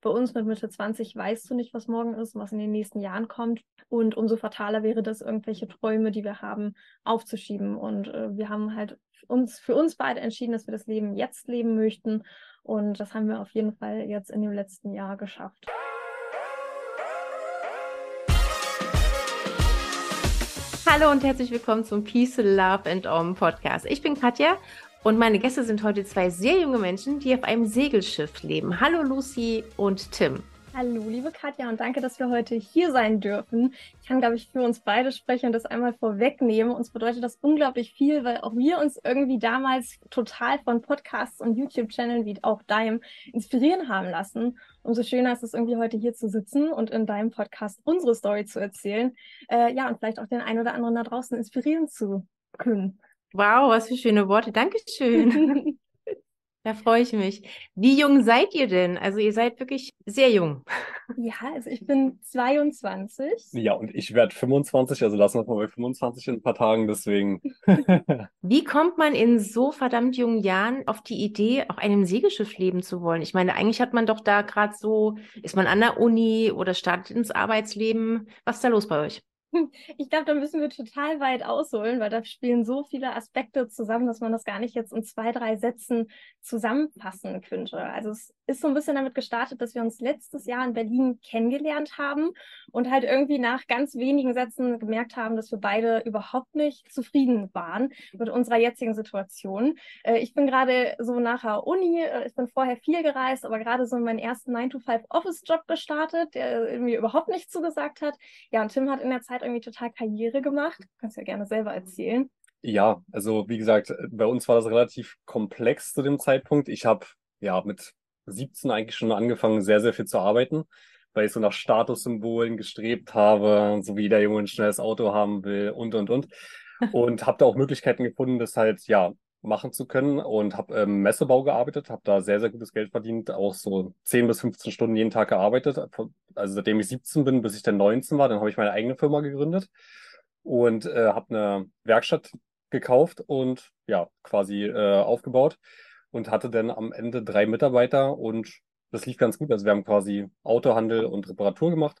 Bei uns mit Mitte 20 weißt du nicht, was morgen ist, was in den nächsten Jahren kommt. Und umso fataler wäre das, irgendwelche Träume, die wir haben, aufzuschieben. Und äh, wir haben halt uns für uns beide entschieden, dass wir das Leben jetzt leben möchten. Und das haben wir auf jeden Fall jetzt in dem letzten Jahr geschafft. Hallo und herzlich willkommen zum Peace, Love and Om Podcast. Ich bin Katja und meine Gäste sind heute zwei sehr junge Menschen, die auf einem Segelschiff leben. Hallo Lucy und Tim. Hallo, liebe Katja, und danke, dass wir heute hier sein dürfen. Ich kann, glaube ich, für uns beide sprechen und das einmal vorwegnehmen. Uns bedeutet das unglaublich viel, weil auch wir uns irgendwie damals total von Podcasts und YouTube-Channeln wie auch deinem inspirieren haben lassen. Umso schöner ist es irgendwie heute hier zu sitzen und in deinem Podcast unsere Story zu erzählen. Äh, ja, und vielleicht auch den einen oder anderen da draußen inspirieren zu können. Wow, was für schöne Worte. Dankeschön. Da freue ich mich. Wie jung seid ihr denn? Also ihr seid wirklich sehr jung. Ja, also ich bin 22. Ja, und ich werde 25, also lassen wir es mal bei 25 in ein paar Tagen, deswegen. Wie kommt man in so verdammt jungen Jahren auf die Idee, auf einem Segelschiff leben zu wollen? Ich meine, eigentlich hat man doch da gerade so, ist man an der Uni oder startet ins Arbeitsleben. Was ist da los bei euch? Ich glaube, da müssen wir total weit ausholen, weil da spielen so viele Aspekte zusammen, dass man das gar nicht jetzt in zwei, drei Sätzen zusammenfassen könnte. Also es ist so ein bisschen damit gestartet, dass wir uns letztes Jahr in Berlin kennengelernt haben und halt irgendwie nach ganz wenigen Sätzen gemerkt haben, dass wir beide überhaupt nicht zufrieden waren mit unserer jetzigen Situation. Äh, ich bin gerade so nach der Uni, äh, ich bin vorher viel gereist, aber gerade so meinen ersten 9-to-5-Office-Job gestartet, der mir überhaupt nicht zugesagt hat. Ja, und Tim hat in der Zeit irgendwie total Karriere gemacht. Kannst ja gerne selber erzählen. Ja, also wie gesagt, bei uns war das relativ komplex zu dem Zeitpunkt. Ich habe ja mit 17 eigentlich schon angefangen, sehr, sehr viel zu arbeiten, weil ich so nach Statussymbolen gestrebt habe, so wie jeder Junge ein schnelles Auto haben will und, und, und. Und habe da auch Möglichkeiten gefunden, das halt, ja, machen zu können und habe im ähm, Messebau gearbeitet, habe da sehr, sehr gutes Geld verdient, auch so 10 bis 15 Stunden jeden Tag gearbeitet. Also seitdem ich 17 bin, bis ich dann 19 war, dann habe ich meine eigene Firma gegründet und äh, habe eine Werkstatt gekauft und ja, quasi äh, aufgebaut und hatte dann am Ende drei Mitarbeiter und das lief ganz gut. Also wir haben quasi Autohandel und Reparatur gemacht.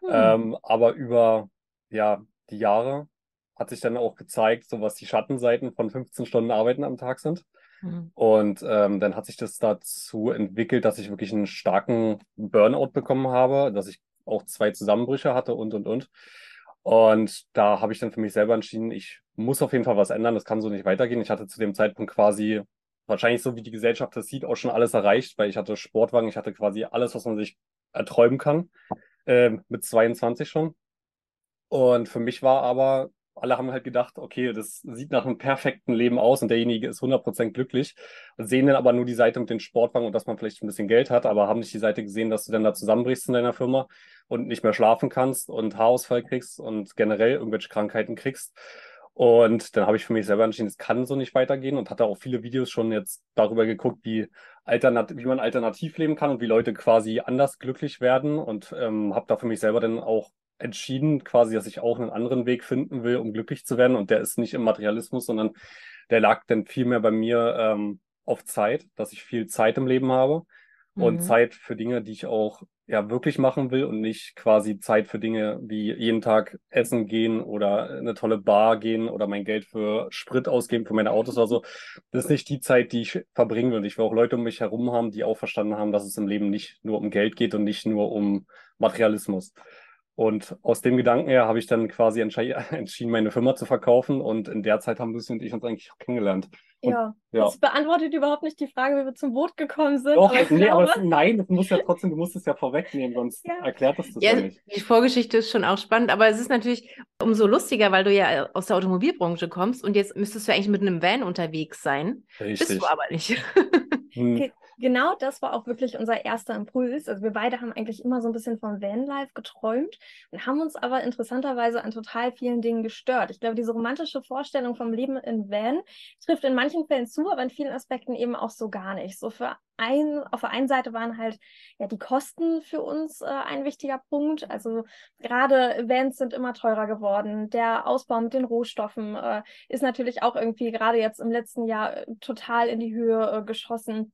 Hm. Ähm, aber über ja, die Jahre hat sich dann auch gezeigt, so was die Schattenseiten von 15 Stunden Arbeiten am Tag sind. Mhm. Und ähm, dann hat sich das dazu entwickelt, dass ich wirklich einen starken Burnout bekommen habe, dass ich auch zwei Zusammenbrüche hatte und, und, und. Und da habe ich dann für mich selber entschieden, ich muss auf jeden Fall was ändern, das kann so nicht weitergehen. Ich hatte zu dem Zeitpunkt quasi, wahrscheinlich so wie die Gesellschaft das sieht, auch schon alles erreicht, weil ich hatte Sportwagen, ich hatte quasi alles, was man sich erträumen kann, äh, mit 22 schon. Und für mich war aber alle haben halt gedacht, okay, das sieht nach einem perfekten Leben aus und derjenige ist 100% glücklich. Sehen dann aber nur die Seite mit den Sportwagen und dass man vielleicht ein bisschen Geld hat, aber haben nicht die Seite gesehen, dass du dann da zusammenbrichst in deiner Firma und nicht mehr schlafen kannst und Haarausfall kriegst und generell irgendwelche Krankheiten kriegst. Und dann habe ich für mich selber entschieden, es kann so nicht weitergehen und hatte auch viele Videos schon jetzt darüber geguckt, wie, alternat wie man alternativ leben kann und wie Leute quasi anders glücklich werden und ähm, habe da für mich selber dann auch entschieden, quasi, dass ich auch einen anderen Weg finden will, um glücklich zu werden. Und der ist nicht im Materialismus, sondern der lag dann vielmehr bei mir ähm, auf Zeit, dass ich viel Zeit im Leben habe mhm. und Zeit für Dinge, die ich auch ja wirklich machen will und nicht quasi Zeit für Dinge wie jeden Tag essen gehen oder eine tolle Bar gehen oder mein Geld für Sprit ausgeben für meine Autos oder so. Das ist nicht die Zeit, die ich verbringen will. Und ich will auch Leute um mich herum haben, die auch verstanden haben, dass es im Leben nicht nur um Geld geht und nicht nur um Materialismus. Und aus dem Gedanken her habe ich dann quasi entschieden, meine Firma zu verkaufen. Und in der Zeit haben Lucy und ich uns eigentlich auch kennengelernt. Und, ja. ja. Das beantwortet überhaupt nicht die Frage, wie wir zum Boot gekommen sind. Doch, aber nee, glaube... aber das, nein, das muss ja trotzdem, du musst es ja vorwegnehmen, sonst ja. erklärt das das ja, ja nicht. Die Vorgeschichte ist schon auch spannend, aber es ist natürlich umso lustiger, weil du ja aus der Automobilbranche kommst und jetzt müsstest du eigentlich mit einem Van unterwegs sein. Richtig. Bist du aber nicht. Hm. Okay. Genau das war auch wirklich unser erster Impuls. Also wir beide haben eigentlich immer so ein bisschen vom Vanlife geträumt und haben uns aber interessanterweise an total vielen Dingen gestört. Ich glaube, diese romantische Vorstellung vom Leben in Van trifft in manchen Fällen zu, aber in vielen Aspekten eben auch so gar nicht. So für ein, auf der einen Seite waren halt ja die Kosten für uns äh, ein wichtiger Punkt. Also gerade Vans sind immer teurer geworden. Der Ausbau mit den Rohstoffen äh, ist natürlich auch irgendwie gerade jetzt im letzten Jahr äh, total in die Höhe äh, geschossen.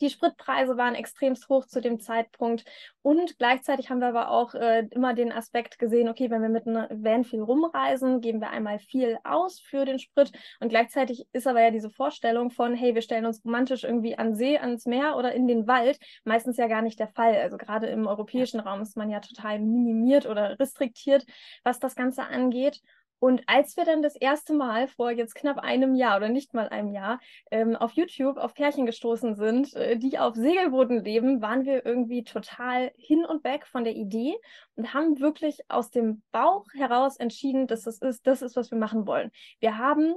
Die Spritpreise waren extremst hoch zu dem Zeitpunkt und gleichzeitig haben wir aber auch äh, immer den Aspekt gesehen, okay, wenn wir mit einem Van viel rumreisen, geben wir einmal viel aus für den Sprit und gleichzeitig ist aber ja diese Vorstellung von, hey, wir stellen uns romantisch irgendwie an See, ans Meer oder in den Wald, meistens ja gar nicht der Fall. Also gerade im europäischen Raum ist man ja total minimiert oder restriktiert, was das Ganze angeht. Und als wir dann das erste Mal vor jetzt knapp einem Jahr oder nicht mal einem Jahr ähm, auf YouTube auf Pärchen gestoßen sind, äh, die auf Segelbooten leben, waren wir irgendwie total hin und weg von der Idee und haben wirklich aus dem Bauch heraus entschieden, dass das ist, das ist, was wir machen wollen. Wir haben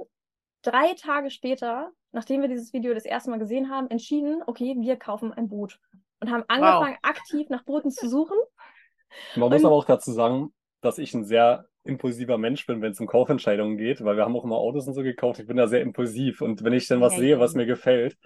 drei Tage später, nachdem wir dieses Video das erste Mal gesehen haben, entschieden, okay, wir kaufen ein Boot und haben angefangen, wow. aktiv nach Booten zu suchen. Man und, muss aber auch dazu sagen, dass ich ein sehr impulsiver Mensch bin, wenn es um Kaufentscheidungen geht, weil wir haben auch immer Autos und so gekauft. Ich bin da sehr impulsiv und wenn ich dann was ja, sehe, was mir gefällt,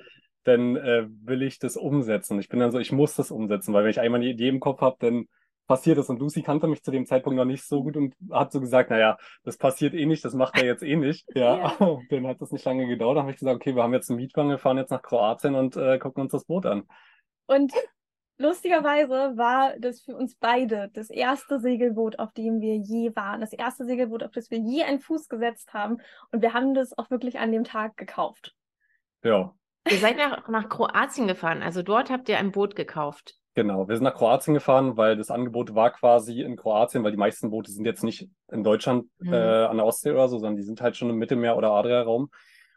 dann äh, will ich das umsetzen. Ich bin dann so, ich muss das umsetzen, weil wenn ich einmal eine Idee im Kopf habe, dann passiert es. Und Lucy kannte mich zu dem Zeitpunkt noch nicht so gut und hat so gesagt, naja, das passiert eh nicht, das macht er jetzt eh nicht. Ja, ja. dann hat das nicht lange gedauert. Dann habe ich gesagt, okay, wir haben jetzt einen Mietwagen, wir fahren jetzt nach Kroatien und äh, gucken uns das Boot an. Und lustigerweise war das für uns beide das erste Segelboot, auf dem wir je waren. Das erste Segelboot, auf das wir je einen Fuß gesetzt haben. Und wir haben das auch wirklich an dem Tag gekauft. Ja. Ihr seid nach, nach Kroatien gefahren. Also dort habt ihr ein Boot gekauft. Genau, wir sind nach Kroatien gefahren, weil das Angebot war quasi in Kroatien, weil die meisten Boote sind jetzt nicht in Deutschland mhm. äh, an der Ostsee oder so, sondern die sind halt schon im Mittelmeer- oder Adria-Raum.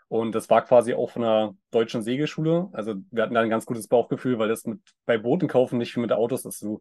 Und das war quasi auch von einer deutschen Segelschule. Also wir hatten da ein ganz gutes Bauchgefühl, weil das mit bei Booten kaufen nicht wie mit Autos ist. Du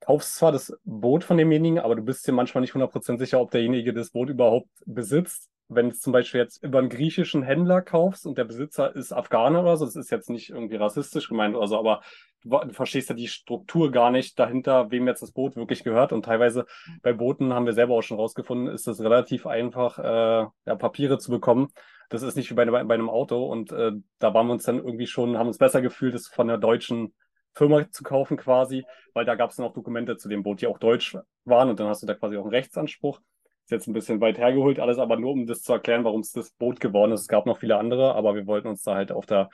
kaufst zwar das Boot von demjenigen, aber du bist dir manchmal nicht 100% sicher, ob derjenige das Boot überhaupt besitzt. Wenn du zum Beispiel jetzt über einen griechischen Händler kaufst und der Besitzer ist Afghaner oder so, das ist jetzt nicht irgendwie rassistisch gemeint oder so, aber du, du verstehst ja die Struktur gar nicht dahinter, wem jetzt das Boot wirklich gehört. Und teilweise bei Booten haben wir selber auch schon rausgefunden, ist es relativ einfach, äh, ja, Papiere zu bekommen das ist nicht wie bei, bei einem Auto. Und äh, da waren wir uns dann irgendwie schon, haben uns besser gefühlt, das von der deutschen Firma zu kaufen quasi, weil da gab es dann auch Dokumente zu dem Boot, die auch deutsch waren. Und dann hast du da quasi auch einen Rechtsanspruch. Ist jetzt ein bisschen weit hergeholt alles, aber nur um das zu erklären, warum es das Boot geworden ist. Es gab noch viele andere, aber wir wollten uns da halt auf der,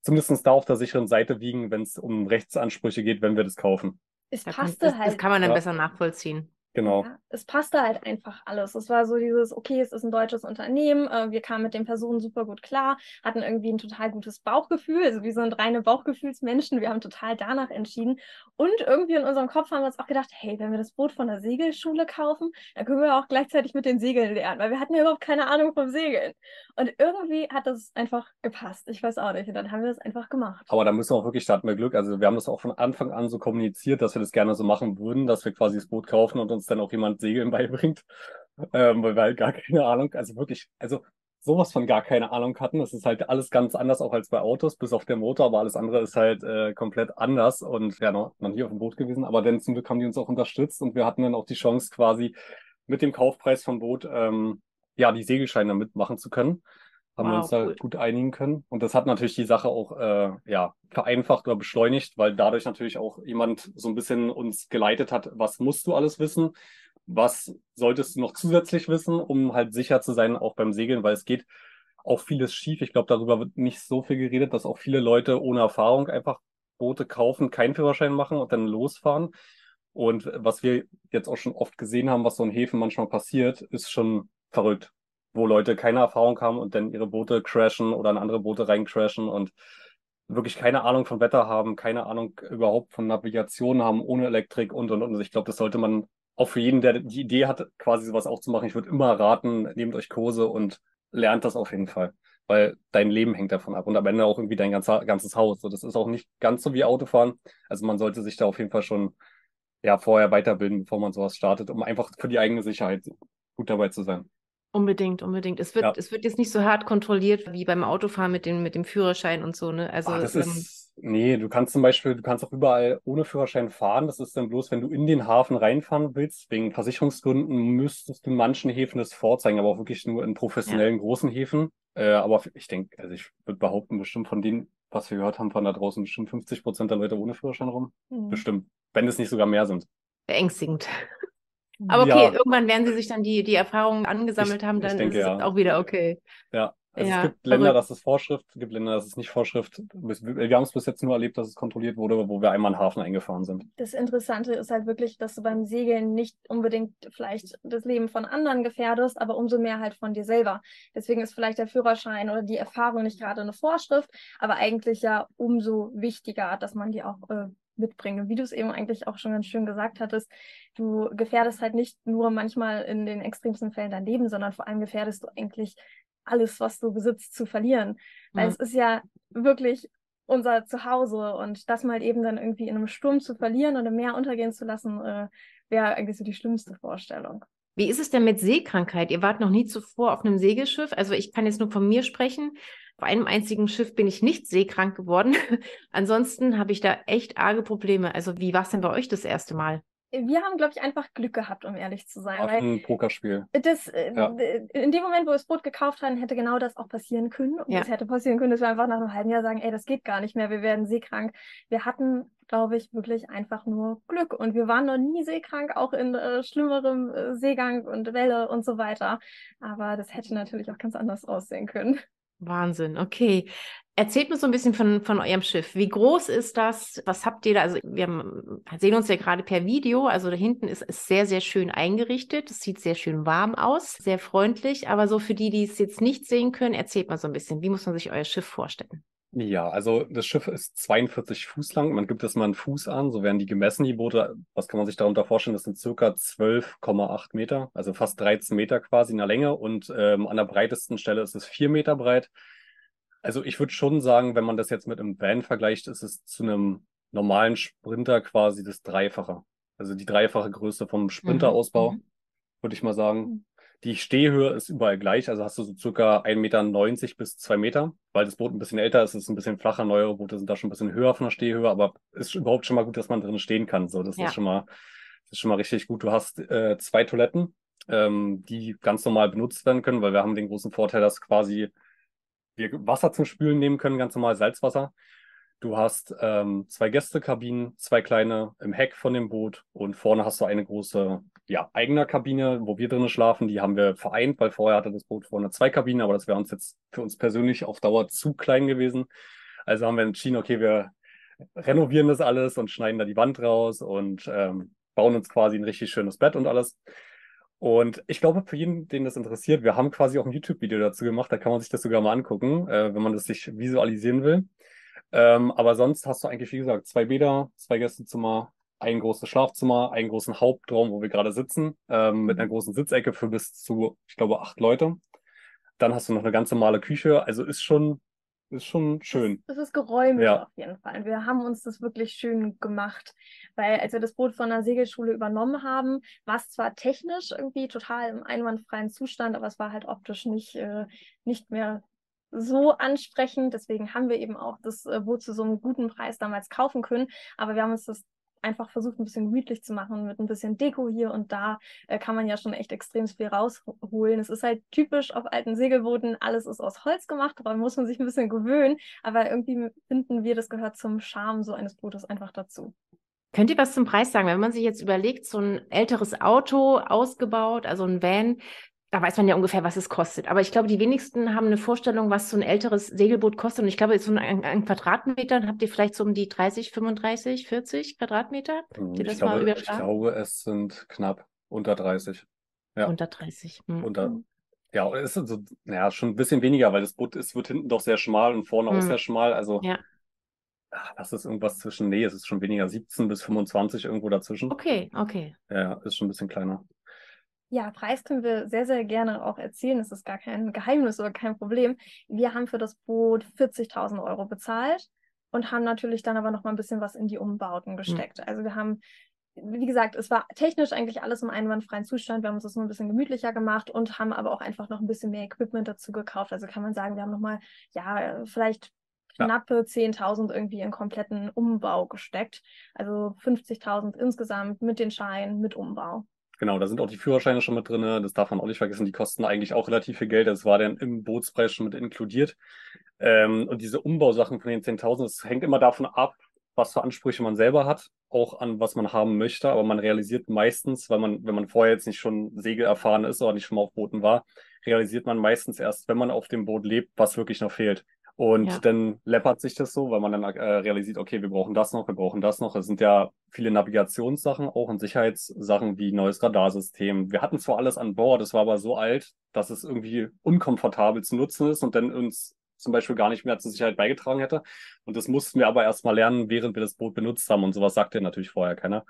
zumindest da auf der sicheren Seite wiegen, wenn es um Rechtsansprüche geht, wenn wir das kaufen. Es passte kann, halt. Das kann man dann ja. besser nachvollziehen. Genau. Ja, es passte halt einfach alles. Es war so dieses, okay, es ist ein deutsches Unternehmen, äh, wir kamen mit den Personen super gut klar, hatten irgendwie ein total gutes Bauchgefühl, also wir sind reine Bauchgefühlsmenschen, wir haben total danach entschieden. Und irgendwie in unserem Kopf haben wir uns auch gedacht, hey, wenn wir das Boot von der Segelschule kaufen, dann können wir auch gleichzeitig mit den Segeln lernen, weil wir hatten ja überhaupt keine Ahnung vom Segeln. Und irgendwie hat das einfach gepasst. Ich weiß auch nicht. Und dann haben wir das einfach gemacht. Aber da müssen wir auch wirklich, da hatten wir Glück. Also wir haben das auch von Anfang an so kommuniziert, dass wir das gerne so machen würden, dass wir quasi das Boot kaufen und uns uns dann auch jemand Segeln beibringt, ähm, weil wir halt gar keine Ahnung, also wirklich, also sowas von gar keine Ahnung hatten. Das ist halt alles ganz anders auch als bei Autos, bis auf der Motor, aber alles andere ist halt äh, komplett anders. Und ja, noch, noch nie auf dem Boot gewesen, aber dann zum Glück haben die uns auch unterstützt und wir hatten dann auch die Chance quasi mit dem Kaufpreis vom Boot ähm, ja die Segelscheine mitmachen zu können haben wow, wir uns da cool. gut einigen können. Und das hat natürlich die Sache auch äh, ja, vereinfacht oder beschleunigt, weil dadurch natürlich auch jemand so ein bisschen uns geleitet hat, was musst du alles wissen, was solltest du noch zusätzlich wissen, um halt sicher zu sein, auch beim Segeln, weil es geht auch vieles schief. Ich glaube, darüber wird nicht so viel geredet, dass auch viele Leute ohne Erfahrung einfach Boote kaufen, keinen Führerschein machen und dann losfahren. Und was wir jetzt auch schon oft gesehen haben, was so in Häfen manchmal passiert, ist schon verrückt wo Leute keine Erfahrung haben und dann ihre Boote crashen oder in andere Boote reincrashen und wirklich keine Ahnung von Wetter haben, keine Ahnung überhaupt von Navigation haben, ohne Elektrik und und und. Ich glaube, das sollte man auch für jeden, der die Idee hat, quasi sowas auch zu machen. Ich würde immer raten, nehmt euch Kurse und lernt das auf jeden Fall. Weil dein Leben hängt davon ab und am Ende auch irgendwie dein ganzer, ganzes Haus. So, das ist auch nicht ganz so wie Autofahren. Also man sollte sich da auf jeden Fall schon ja, vorher weiterbilden, bevor man sowas startet, um einfach für die eigene Sicherheit gut dabei zu sein. Unbedingt, unbedingt. Es wird, ja. es wird jetzt nicht so hart kontrolliert wie beim Autofahren mit dem, mit dem Führerschein und so, ne? Also Ach, das ähm, ist Nee, du kannst zum Beispiel, du kannst auch überall ohne Führerschein fahren. Das ist dann bloß, wenn du in den Hafen reinfahren willst. Wegen Versicherungsgründen müsstest du in manchen Häfen das vorzeigen, aber auch wirklich nur in professionellen großen Häfen. Äh, aber ich denke, also ich würde behaupten, bestimmt von denen, was wir gehört haben, fahren da draußen bestimmt 50 Prozent der Leute ohne Führerschein rum. Mhm. Bestimmt. Wenn es nicht sogar mehr sind. Beängstigend. Aber okay, Ja. irgendwann werden sie sich dann die, die Erfahrungen angesammelt Ich- haben, dann denke, ist es ja. auch wieder okay. Ja, also Ja, es gibt Länder, das ist Vorschrift, es gibt Länder, das ist nicht Vorschrift. Wir haben es bis jetzt nur erlebt, dass es kontrolliert wurde, wo wir einmal in den Hafen eingefahren sind. Das Interessante ist halt wirklich, dass du beim Segeln nicht unbedingt vielleicht das Leben von anderen gefährdest, aber umso mehr halt von dir selber. Deswegen ist vielleicht der Führerschein oder die Erfahrung nicht gerade eine Vorschrift, aber eigentlich ja umso wichtiger, dass man die auch äh, mitbringt. Und wie du es eben eigentlich auch schon ganz schön gesagt hattest, du gefährdest halt nicht nur manchmal in den extremsten Fällen dein Leben, sondern vor allem gefährdest du eigentlich alles, was du besitzt, zu verlieren. Weil Mhm. es ist ja wirklich unser Zuhause und das mal eben dann irgendwie in einem Sturm zu verlieren und im Meer untergehen zu lassen, äh, wäre eigentlich so die schlimmste Vorstellung. Wie ist es denn mit Seekrankheit? Ihr wart noch nie zuvor auf einem Segelschiff. Also ich kann jetzt nur von mir sprechen. Auf einem einzigen Schiff bin ich nicht seekrank geworden. Ansonsten habe ich da echt arge Probleme. Also wie war es denn bei euch das erste Mal? Wir haben, glaube ich, einfach Glück gehabt, um ehrlich zu sein. Auf Weil ein Pokerspiel. das, äh, Ja. in dem Moment, wo wir das Boot gekauft haben, hätte genau das auch passieren können. Und Ja. es hätte passieren können, dass wir einfach nach einem halben Jahr sagen, ey, das geht gar nicht mehr, wir werden seekrank. Wir hatten, glaube ich, wirklich einfach nur Glück. Und wir waren noch nie seekrank, auch in äh, schlimmerem äh, Seegang und Welle und so weiter. Aber das hätte natürlich auch ganz anders aussehen können. Wahnsinn, okay. Erzählt mir so ein bisschen von, von eurem Schiff. Wie groß ist das? Was habt ihr da? Also wir haben, sehen uns ja gerade per Video. Also da hinten ist es sehr, sehr schön eingerichtet. Es sieht sehr schön warm aus, sehr freundlich. Aber so für die, die es jetzt nicht sehen können, erzählt mal so ein bisschen. Wie muss man sich euer Schiff vorstellen? Ja, also das Schiff ist 42 Fuß lang. Man gibt es mal einen Fuß an, so werden die gemessen, die Boote. Was kann man sich darunter vorstellen? Das sind circa 12,8 Meter, also fast 13 Meter quasi in der Länge und ähm, an der breitesten Stelle ist es 4 Meter breit. Also ich würde schon sagen, wenn man das jetzt mit einem Van vergleicht, ist es zu einem normalen Sprinter quasi das Dreifache. Also die dreifache Größe vom Sprinterausbau, Mhm. würde ich mal sagen. Die Stehhöhe ist überall gleich, also hast du so circa 1,90 Meter bis 2 Meter. Weil das Boot ein bisschen älter ist, ist es ein bisschen flacher. Neuere Boote sind da schon ein bisschen höher von der Stehhöhe, aber ist überhaupt schon mal gut, dass man drin stehen kann. So, das Ja. ist schon mal, das ist schon mal richtig gut. Du hast äh, zwei Toiletten, ähm, die ganz normal benutzt werden können, weil wir haben den großen Vorteil, dass quasi wir Wasser zum Spülen nehmen können, ganz normal Salzwasser. Du hast ähm, zwei Gästekabinen, zwei kleine im Heck von dem Boot und vorne hast du eine große, ja, eigene Kabine, wo wir drinnen schlafen. Die haben wir vereint, weil vorher hatte das Boot vorne zwei Kabinen, aber das wäre uns jetzt für uns persönlich auf Dauer zu klein gewesen. Also haben wir entschieden, okay, wir renovieren das alles und schneiden da die Wand raus und ähm, bauen uns quasi ein richtig schönes Bett und alles. Und ich glaube, für jeden, den das interessiert, wir haben quasi auch ein YouTube-Video dazu gemacht, da kann man sich das sogar mal angucken, äh, wenn man das sich visualisieren will. Ähm, aber sonst hast du eigentlich, wie gesagt, zwei Bäder, zwei Gästezimmer, ein großes Schlafzimmer, einen großen Hauptraum, wo wir gerade sitzen, ähm, mit einer großen Sitzecke für bis zu, ich glaube, acht Leute. Dann hast du noch eine ganz normale Küche, also ist schon, ist schon schön. Es ist geräumig Ja. auf jeden Fall. Wir haben uns das wirklich schön gemacht, weil als wir das Boot von der Segelschule übernommen haben, war es zwar technisch irgendwie total im einwandfreien Zustand, aber es war halt optisch nicht, äh, nicht mehr so ansprechend. Deswegen haben wir eben auch das äh, Boot zu so einem guten Preis damals kaufen können. Aber wir haben uns das einfach versucht, ein bisschen gemütlich zu machen mit ein bisschen Deko hier und da äh, kann man ja schon echt extrem viel rausholen. Es ist halt typisch auf alten Segelbooten, alles ist aus Holz gemacht, daran muss man sich ein bisschen gewöhnen, aber irgendwie finden wir, das gehört zum Charme so eines Bootes einfach dazu. Könnt ihr was zum Preis sagen? Wenn man sich jetzt überlegt, so ein älteres Auto ausgebaut, also ein Van, da weiß man ja ungefähr, was es kostet. Aber ich glaube, die wenigsten haben eine Vorstellung, was so ein älteres Segelboot kostet. Und ich glaube, so ein, ein Quadratmeter habt ihr vielleicht so um die 30, 35, 40 Quadratmeter? Habt ihr Ich das mal glaube, ich überschlagen? glaube, es sind knapp unter 30. Ja. Unter 30. Hm. Unter, ja, es ist so, ja, schon ein bisschen weniger, weil das Boot ist, wird hinten doch sehr schmal und vorne auch Hm. sehr schmal. Also, Ja. ach, das ist irgendwas zwischen, nee, es ist schon weniger, 17 bis 25 irgendwo dazwischen. Okay, okay. Ja, ist schon ein bisschen kleiner. Ja, Preis können wir sehr, sehr gerne auch erzählen. Das ist gar kein Geheimnis oder kein Problem. Wir haben für das Boot 40.000 Euro bezahlt und haben natürlich dann aber noch mal ein bisschen was in die Umbauten gesteckt. Also wir haben, wie gesagt, es war technisch eigentlich alles im einwandfreien Zustand. Wir haben uns das nur ein bisschen gemütlicher gemacht und haben aber auch einfach noch ein bisschen mehr Equipment dazu gekauft. Also kann man sagen, wir haben noch mal, ja, vielleicht knappe 10.000 irgendwie in kompletten Umbau gesteckt. Also 50.000 insgesamt mit den Scheinen, mit Umbau. Genau, da sind auch die Führerscheine schon mit drin. Das darf man auch nicht vergessen. Die kosten eigentlich auch relativ viel Geld. Das war dann im Bootspreis schon mit inkludiert. Ähm, und diese Umbausachen von den 10.000, das hängt immer davon ab, was für Ansprüche man selber hat, auch an was man haben möchte. Aber man realisiert meistens, weil man, wenn man vorher jetzt nicht schon Segel erfahren ist oder nicht schon mal auf Booten war, realisiert man meistens erst, wenn man auf dem Boot lebt, was wirklich noch fehlt. Und ja. dann läppert sich das so, weil man dann äh, realisiert, okay, wir brauchen das noch, wir brauchen das noch. Es sind ja viele Navigationssachen auch und Sicherheitssachen wie neues Radarsystem. Wir hatten zwar alles an Bord, es war aber so alt, dass es irgendwie unkomfortabel zu nutzen ist und dann uns zum Beispiel gar nicht mehr zur Sicherheit beigetragen hätte. Und das mussten wir aber erstmal lernen, während wir das Boot benutzt haben. Und sowas sagte natürlich vorher keiner.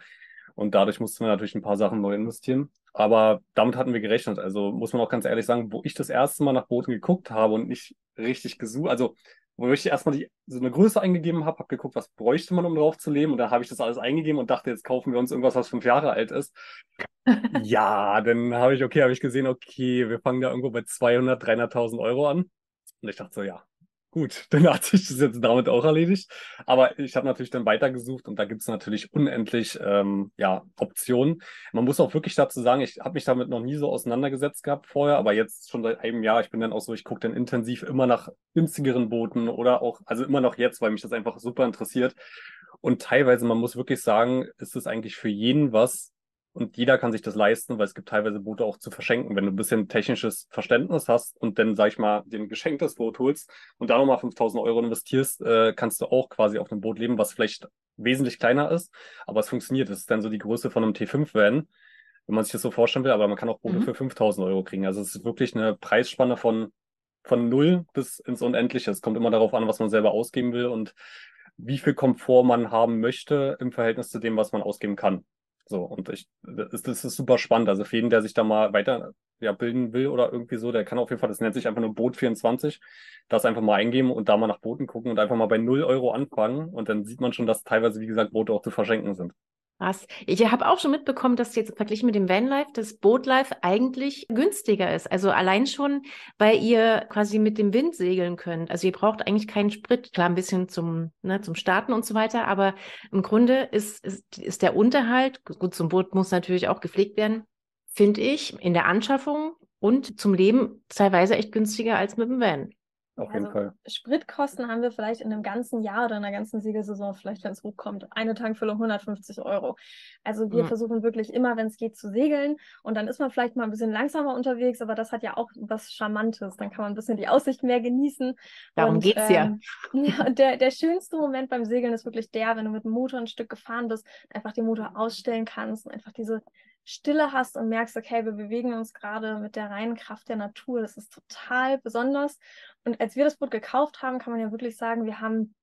Und dadurch mussten wir natürlich ein paar Sachen neu investieren. Aber damit hatten wir gerechnet. Also muss man auch ganz ehrlich sagen, wo ich das erste Mal nach Booten geguckt habe und nicht richtig gesucht, also wo ich erstmal die, so eine Größe eingegeben habe, habe geguckt, was bräuchte man, um drauf zu leben. Und da habe ich das alles eingegeben und dachte, jetzt kaufen wir uns irgendwas, was fünf Jahre alt ist. ja, dann habe ich, okay, habe ich gesehen, okay, wir fangen da irgendwo bei 200, 300.000 Euro an. Und ich dachte so, ja, Gut, dann hat sich das jetzt damit auch erledigt. Aber ich habe natürlich dann weitergesucht und da gibt es natürlich unendlich ähm, ja, Optionen. Man muss auch wirklich dazu sagen, ich habe mich damit noch nie so auseinandergesetzt gehabt vorher, aber jetzt schon seit einem Jahr, ich bin dann auch so, ich gucke dann intensiv immer nach günstigeren Booten oder auch, also immer noch jetzt, weil mich das einfach super interessiert. Und teilweise, man muss wirklich sagen, ist es eigentlich für jeden was, und jeder kann sich das leisten, weil es gibt teilweise Boote auch zu verschenken. Wenn du ein bisschen technisches Verständnis hast und dann, sag ich mal, den geschenktes Boot holst und da nochmal 5000 Euro investierst, äh, kannst du auch quasi auf einem Boot leben, was vielleicht wesentlich kleiner ist, aber es funktioniert. Das ist dann so die Größe von einem T5-Van, wenn man sich das so vorstellen will, aber man kann auch Boote mhm. für 5000 Euro kriegen. Also es ist wirklich eine Preisspanne von, von null bis ins Unendliche. Es kommt immer darauf an, was man selber ausgeben will und wie viel Komfort man haben möchte im Verhältnis zu dem, was man ausgeben kann. So, und ich, das, das ist super spannend. Also für jeden, der sich da mal weiter ja, bilden will oder irgendwie so, der kann auf jeden Fall, das nennt sich einfach nur Boot24, das einfach mal eingeben und da mal nach Booten gucken und einfach mal bei 0 Euro anfangen. Und dann sieht man schon, dass teilweise, wie gesagt, Boote auch zu verschenken sind. Krass. Ich habe auch schon mitbekommen, dass jetzt verglichen mit dem Vanlife das Boatlife eigentlich günstiger ist. Also allein schon, weil ihr quasi mit dem Wind segeln könnt. Also ihr braucht eigentlich keinen Sprit. Klar, ein bisschen zum, ne, zum Starten und so weiter. Aber im Grunde ist, ist, ist der Unterhalt, gut, zum Boot muss natürlich auch gepflegt werden, finde ich, in der Anschaffung und zum Leben teilweise echt günstiger als mit dem Van. Auf jeden also, Fall. Spritkosten haben wir vielleicht in einem ganzen Jahr oder in einer ganzen Segelsaison, vielleicht wenn es hochkommt, eine Tankfüllung 150 Euro. Also wir mhm. versuchen wirklich immer, wenn es geht, zu segeln. Und dann ist man vielleicht mal ein bisschen langsamer unterwegs, aber das hat ja auch was Charmantes. Dann kann man ein bisschen die Aussicht mehr genießen. Darum geht es ähm, ja. ja der, der schönste Moment beim Segeln ist wirklich der, wenn du mit dem Motor ein Stück gefahren bist, einfach den Motor ausstellen kannst und einfach diese Stille hast und merkst, okay, wir bewegen uns gerade mit der reinen Kraft der Natur. Das ist total besonders. Und als wir das Boot gekauft haben, kann man ja wirklich sagen, wir haben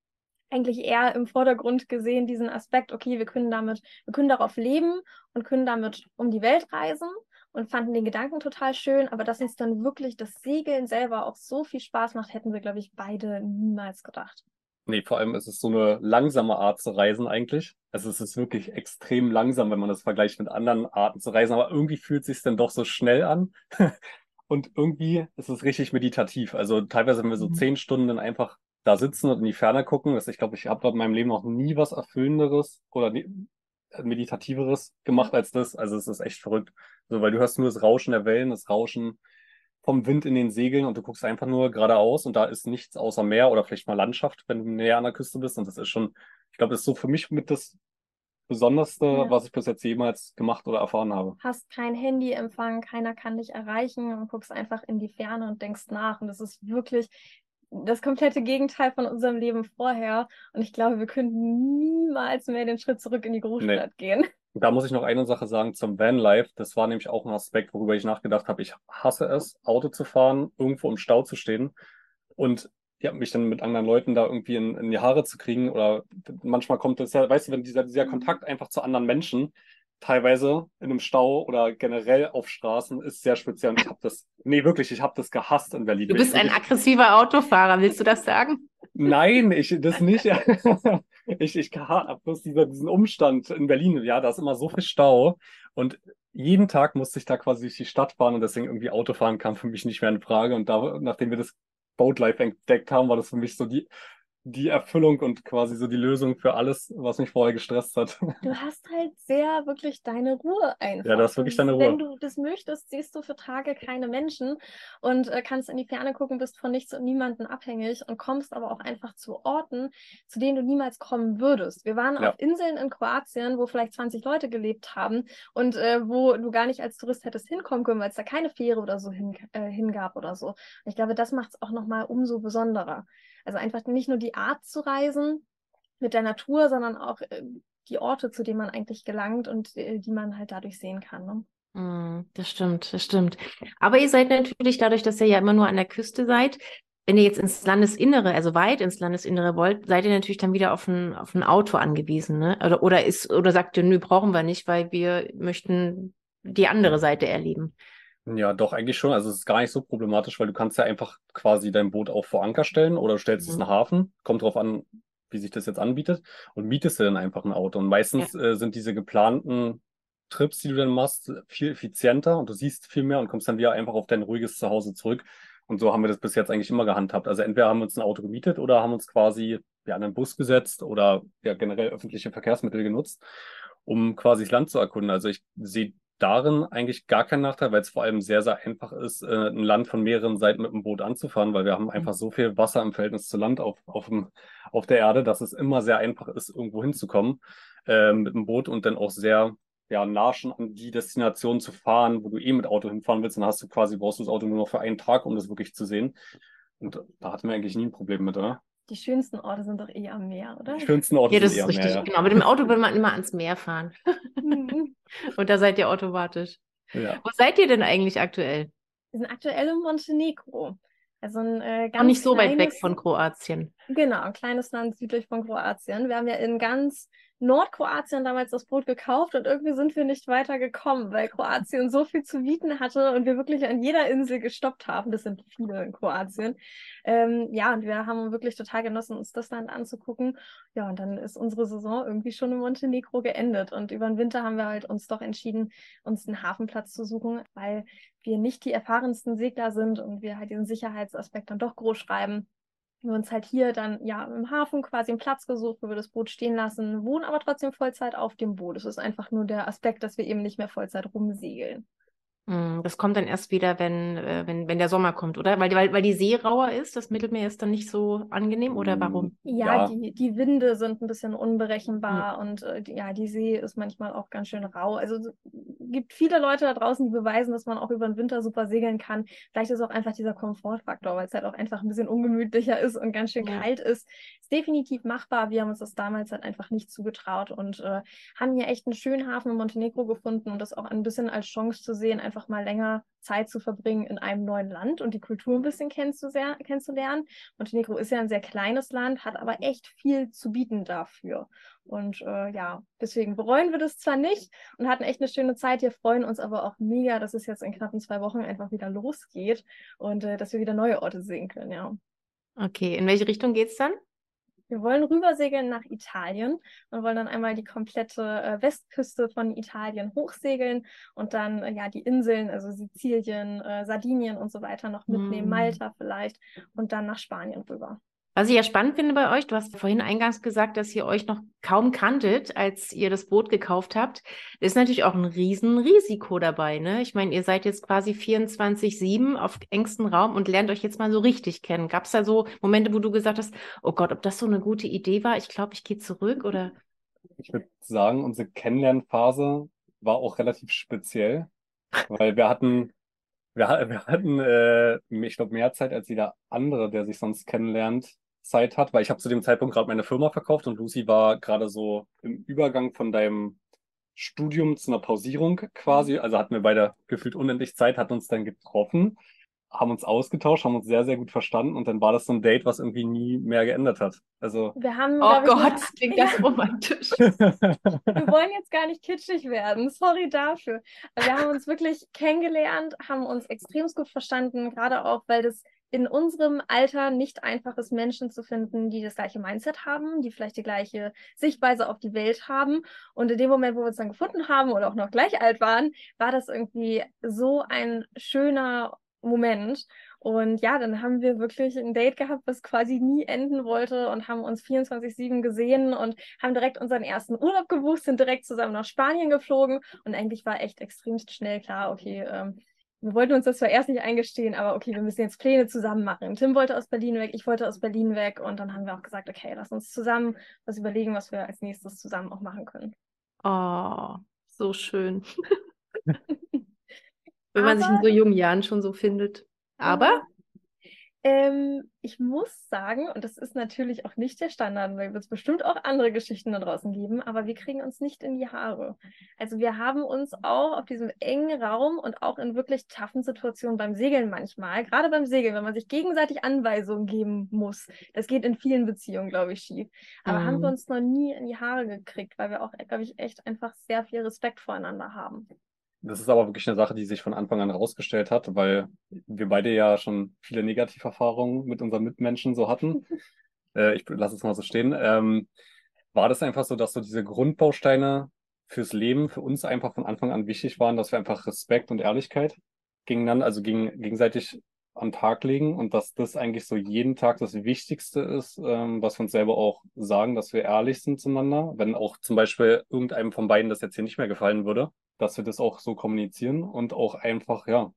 eigentlich eher im Vordergrund gesehen diesen Aspekt, okay, wir können damit, wir können darauf leben und können damit um die Welt reisen und fanden den Gedanken total schön, aber dass uns dann wirklich das Segeln selber auch so viel Spaß macht, hätten wir, glaube ich, beide niemals gedacht. Nee, vor allem ist es so eine langsame Art zu reisen eigentlich. Also es ist wirklich extrem langsam, wenn man das vergleicht mit anderen Arten zu reisen, aber irgendwie fühlt es sich dann doch so schnell an. und irgendwie ist es richtig meditativ. Also teilweise, wenn wir so mhm. zehn Stunden dann einfach da sitzen und in die Ferne gucken, das, ich glaube, ich habe in meinem Leben noch nie was Erfüllenderes oder Meditativeres gemacht als das. Also es ist echt verrückt. Also, weil du hörst nur das Rauschen der Wellen, das Rauschen vom Wind in den Segeln und du guckst einfach nur geradeaus und da ist nichts außer Meer oder vielleicht mal Landschaft, wenn du näher an der Küste bist. Und das ist schon, ich glaube, das ist so für mich mit das Besonderste, ja. was ich bis jetzt jemals gemacht oder erfahren habe. Hast kein Handyempfang, keiner kann dich erreichen und guckst einfach in die Ferne und denkst nach. Und das ist wirklich das komplette Gegenteil von unserem Leben vorher. Und ich glaube, wir könnten niemals mehr den Schritt zurück in die Großstadt nee. gehen. Da muss ich noch eine Sache sagen zum Vanlife. Das war nämlich auch ein Aspekt, worüber ich nachgedacht habe. Ich hasse es, Auto zu fahren, irgendwo im Stau zu stehen und ja, mich dann mit anderen Leuten da irgendwie in, in die Haare zu kriegen. Oder manchmal kommt das ja, weißt du, wenn dieser, dieser Kontakt einfach zu anderen Menschen, teilweise in einem Stau oder generell auf Straßen ist sehr speziell. Und ich habe das, nee, wirklich, ich habe das gehasst in Berlin. Du bist ein aggressiver Autofahrer, willst du das sagen? Nein, ich das nicht. ich ich habe bloß dieser, diesen Umstand in Berlin. Ja, da ist immer so viel Stau und jeden Tag musste ich da quasi durch die Stadt fahren und deswegen irgendwie Autofahren kam für mich nicht mehr in Frage. Und da, nachdem wir das Boatlife entdeckt haben, war das für mich so die die Erfüllung und quasi so die Lösung für alles, was mich vorher gestresst hat. Du hast halt sehr wirklich deine Ruhe einfach. Ja, das ist wirklich deine Ruhe. Wenn du das möchtest, siehst du für Tage keine Menschen und äh, kannst in die Ferne gucken, bist von nichts und niemanden abhängig und kommst aber auch einfach zu Orten, zu denen du niemals kommen würdest. Wir waren ja. auf Inseln in Kroatien, wo vielleicht 20 Leute gelebt haben und äh, wo du gar nicht als Tourist hättest hinkommen können, weil es da keine Fähre oder so hin, äh, hingab oder so. Und ich glaube, das macht es auch nochmal umso besonderer. Also einfach nicht nur die Art zu reisen mit der Natur, sondern auch äh, die Orte, zu denen man eigentlich gelangt und äh, die man halt dadurch sehen kann. Ne? Mm, das stimmt, das stimmt. Aber ihr seid natürlich dadurch, dass ihr ja immer nur an der Küste seid, wenn ihr jetzt ins Landesinnere, also weit ins Landesinnere wollt, seid ihr natürlich dann wieder auf ein, auf ein Auto angewiesen, ne? Oder, oder ist, oder sagt ihr, nö, brauchen wir nicht, weil wir möchten die andere Seite erleben. Ja, doch, eigentlich schon. Also es ist gar nicht so problematisch, weil du kannst ja einfach quasi dein Boot auch vor Anker stellen oder stellst mhm. es in den Hafen. Kommt drauf an, wie sich das jetzt anbietet. Und mietest dir dann einfach ein Auto. Und meistens ja. äh, sind diese geplanten Trips, die du dann machst, viel effizienter und du siehst viel mehr und kommst dann wieder einfach auf dein ruhiges Zuhause zurück. Und so haben wir das bis jetzt eigentlich immer gehandhabt. Also entweder haben wir uns ein Auto gemietet oder haben uns quasi ja, an einen Bus gesetzt oder ja, generell öffentliche Verkehrsmittel genutzt, um quasi das Land zu erkunden. Also ich sehe darin eigentlich gar keinen Nachteil, weil es vor allem sehr, sehr einfach ist, äh, ein Land von mehreren Seiten mit dem Boot anzufahren, weil wir haben einfach so viel Wasser im Verhältnis zu Land auf, auf, dem, auf der Erde, dass es immer sehr einfach ist, irgendwo hinzukommen äh, mit dem Boot und dann auch sehr ja, nah schon an die Destination zu fahren, wo du eh mit Auto hinfahren willst. Dann hast du quasi, brauchst du das Auto nur noch für einen Tag, um das wirklich zu sehen. Und da hatten wir eigentlich nie ein Problem mit, oder? Die schönsten Orte sind doch eh am Meer, oder? Die schönsten Orte ja, das sind ist eh richtig, am Meer. Ja. Genau, mit dem Auto will man immer ans Meer fahren. Mhm. Und da seid ihr automatisch. Ja. Wo seid ihr denn eigentlich aktuell? Wir sind aktuell in Montenegro. Also ein äh, ganz Auch nicht so weit weg von Kroatien. Genau, ein kleines Land südlich von Kroatien. Wir haben ja in ganz Nordkroatien damals das Boot gekauft und irgendwie sind wir nicht weiter gekommen, weil Kroatien so viel zu bieten hatte und wir wirklich an jeder Insel gestoppt haben. Das sind viele in Kroatien. Ähm, ja, und wir haben wirklich total genossen, uns das Land anzugucken. Ja, und dann ist unsere Saison irgendwie schon in Montenegro geendet. Und über den Winter haben wir halt uns doch entschieden, uns einen Hafenplatz zu suchen, weil wir nicht die erfahrensten Segler sind und wir halt diesen Sicherheitsaspekt dann doch groß schreiben wir uns halt hier dann ja im Hafen quasi einen Platz gesucht, wo wir das Boot stehen lassen, wohnen aber trotzdem Vollzeit auf dem Boot. Es ist einfach nur der Aspekt, dass wir eben nicht mehr Vollzeit rumsegeln. Hm, das kommt dann erst wieder, wenn, äh, wenn, wenn der Sommer kommt, oder? Weil, weil, weil die See rauer ist, das Mittelmeer ist dann nicht so angenehm, oder hm, warum? Ja, ja. Die, die Winde sind ein bisschen unberechenbar mhm. und äh, die, ja, die See ist manchmal auch ganz schön rau. Also es gibt viele Leute da draußen, die beweisen, dass man auch über den Winter super segeln kann. Vielleicht ist auch einfach dieser Komfortfaktor, weil es halt auch einfach ein bisschen ungemütlicher ist und ganz schön ja. kalt ist. Ist definitiv machbar. Wir haben uns das damals halt einfach nicht zugetraut und äh, haben hier echt einen schönen Hafen in Montenegro gefunden und das auch ein bisschen als Chance zu sehen, einfach einfach mal länger Zeit zu verbringen in einem neuen Land und die Kultur ein bisschen kennenzulernen. Montenegro ist ja ein sehr kleines Land, hat aber echt viel zu bieten dafür. Und äh, ja, deswegen bereuen wir das zwar nicht und hatten echt eine schöne Zeit hier, freuen uns aber auch mega, dass es jetzt in knappen zwei Wochen einfach wieder losgeht und äh, dass wir wieder neue Orte sehen können, ja. Okay, in welche Richtung geht es dann? Wir wollen rübersegeln nach Italien und wollen dann einmal die komplette äh, Westküste von Italien hochsegeln und dann äh, ja die Inseln, also Sizilien, äh, Sardinien und so weiter noch mitnehmen, mm. Malta vielleicht und dann nach Spanien rüber. Was ich ja spannend finde bei euch, du hast vorhin eingangs gesagt, dass ihr euch noch kaum kanntet, als ihr das Boot gekauft habt. ist natürlich auch ein Riesenrisiko dabei. Ne? Ich meine, ihr seid jetzt quasi 24-7 auf engstem Raum und lernt euch jetzt mal so richtig kennen. Gab es da so Momente, wo du gesagt hast, oh Gott, ob das so eine gute Idee war? Ich glaube, ich gehe zurück oder? Ich würde sagen, unsere Kennenlernphase war auch relativ speziell, weil wir hatten wir, wir hatten, äh, ich glaube, mehr Zeit als jeder andere, der sich sonst kennenlernt, Zeit hat, weil ich habe zu dem Zeitpunkt gerade meine Firma verkauft und Lucy war gerade so im Übergang von deinem Studium zu einer Pausierung quasi. Also hatten wir beide gefühlt unendlich Zeit, hatten uns dann getroffen haben uns ausgetauscht, haben uns sehr, sehr gut verstanden und dann war das so ein Date, was irgendwie nie mehr geändert hat. Also. Wir haben, oh Gott, das klingt ja. ganz romantisch. wir wollen jetzt gar nicht kitschig werden. Sorry dafür. Wir haben uns wirklich kennengelernt, haben uns extrem gut verstanden, gerade auch, weil das in unserem Alter nicht einfach ist, Menschen zu finden, die das gleiche Mindset haben, die vielleicht die gleiche Sichtweise auf die Welt haben. Und in dem Moment, wo wir uns dann gefunden haben oder auch noch gleich alt waren, war das irgendwie so ein schöner Moment. Und ja, dann haben wir wirklich ein Date gehabt, was quasi nie enden wollte und haben uns 24-7 gesehen und haben direkt unseren ersten Urlaub gebucht, sind direkt zusammen nach Spanien geflogen und eigentlich war echt extremst schnell klar, okay, ähm, wir wollten uns das zwar erst nicht eingestehen, aber okay, wir müssen jetzt Pläne zusammen machen. Tim wollte aus Berlin weg, ich wollte aus Berlin weg und dann haben wir auch gesagt, okay, lass uns zusammen was überlegen, was wir als nächstes zusammen auch machen können. Oh, so schön. Wenn man sich in so jungen Jahren schon so findet. Aber ähm, ich muss sagen, und das ist natürlich auch nicht der Standard, weil wird es bestimmt auch andere Geschichten da draußen geben, aber wir kriegen uns nicht in die Haare. Also wir haben uns auch auf diesem engen Raum und auch in wirklich taffen Situationen beim Segeln manchmal, gerade beim Segeln, wenn man sich gegenseitig Anweisungen geben muss, das geht in vielen Beziehungen, glaube ich, schief. Aber mhm. haben wir uns noch nie in die Haare gekriegt, weil wir auch, glaube ich, echt einfach sehr viel Respekt voreinander haben. Das ist aber wirklich eine Sache, die sich von Anfang an herausgestellt hat, weil wir beide ja schon viele Negativerfahrungen mit unseren Mitmenschen so hatten. äh, ich lasse es mal so stehen. Ähm, war das einfach so, dass so diese Grundbausteine fürs Leben für uns einfach von Anfang an wichtig waren, dass wir einfach Respekt und Ehrlichkeit gegeneinander, also gegen, gegenseitig am Tag legen und dass das eigentlich so jeden Tag das Wichtigste ist, ähm, was wir uns selber auch sagen, dass wir ehrlich sind zueinander. Wenn auch zum Beispiel irgendeinem von beiden das jetzt hier nicht mehr gefallen würde, dass wir das auch so kommunizieren und auch einfach, ja,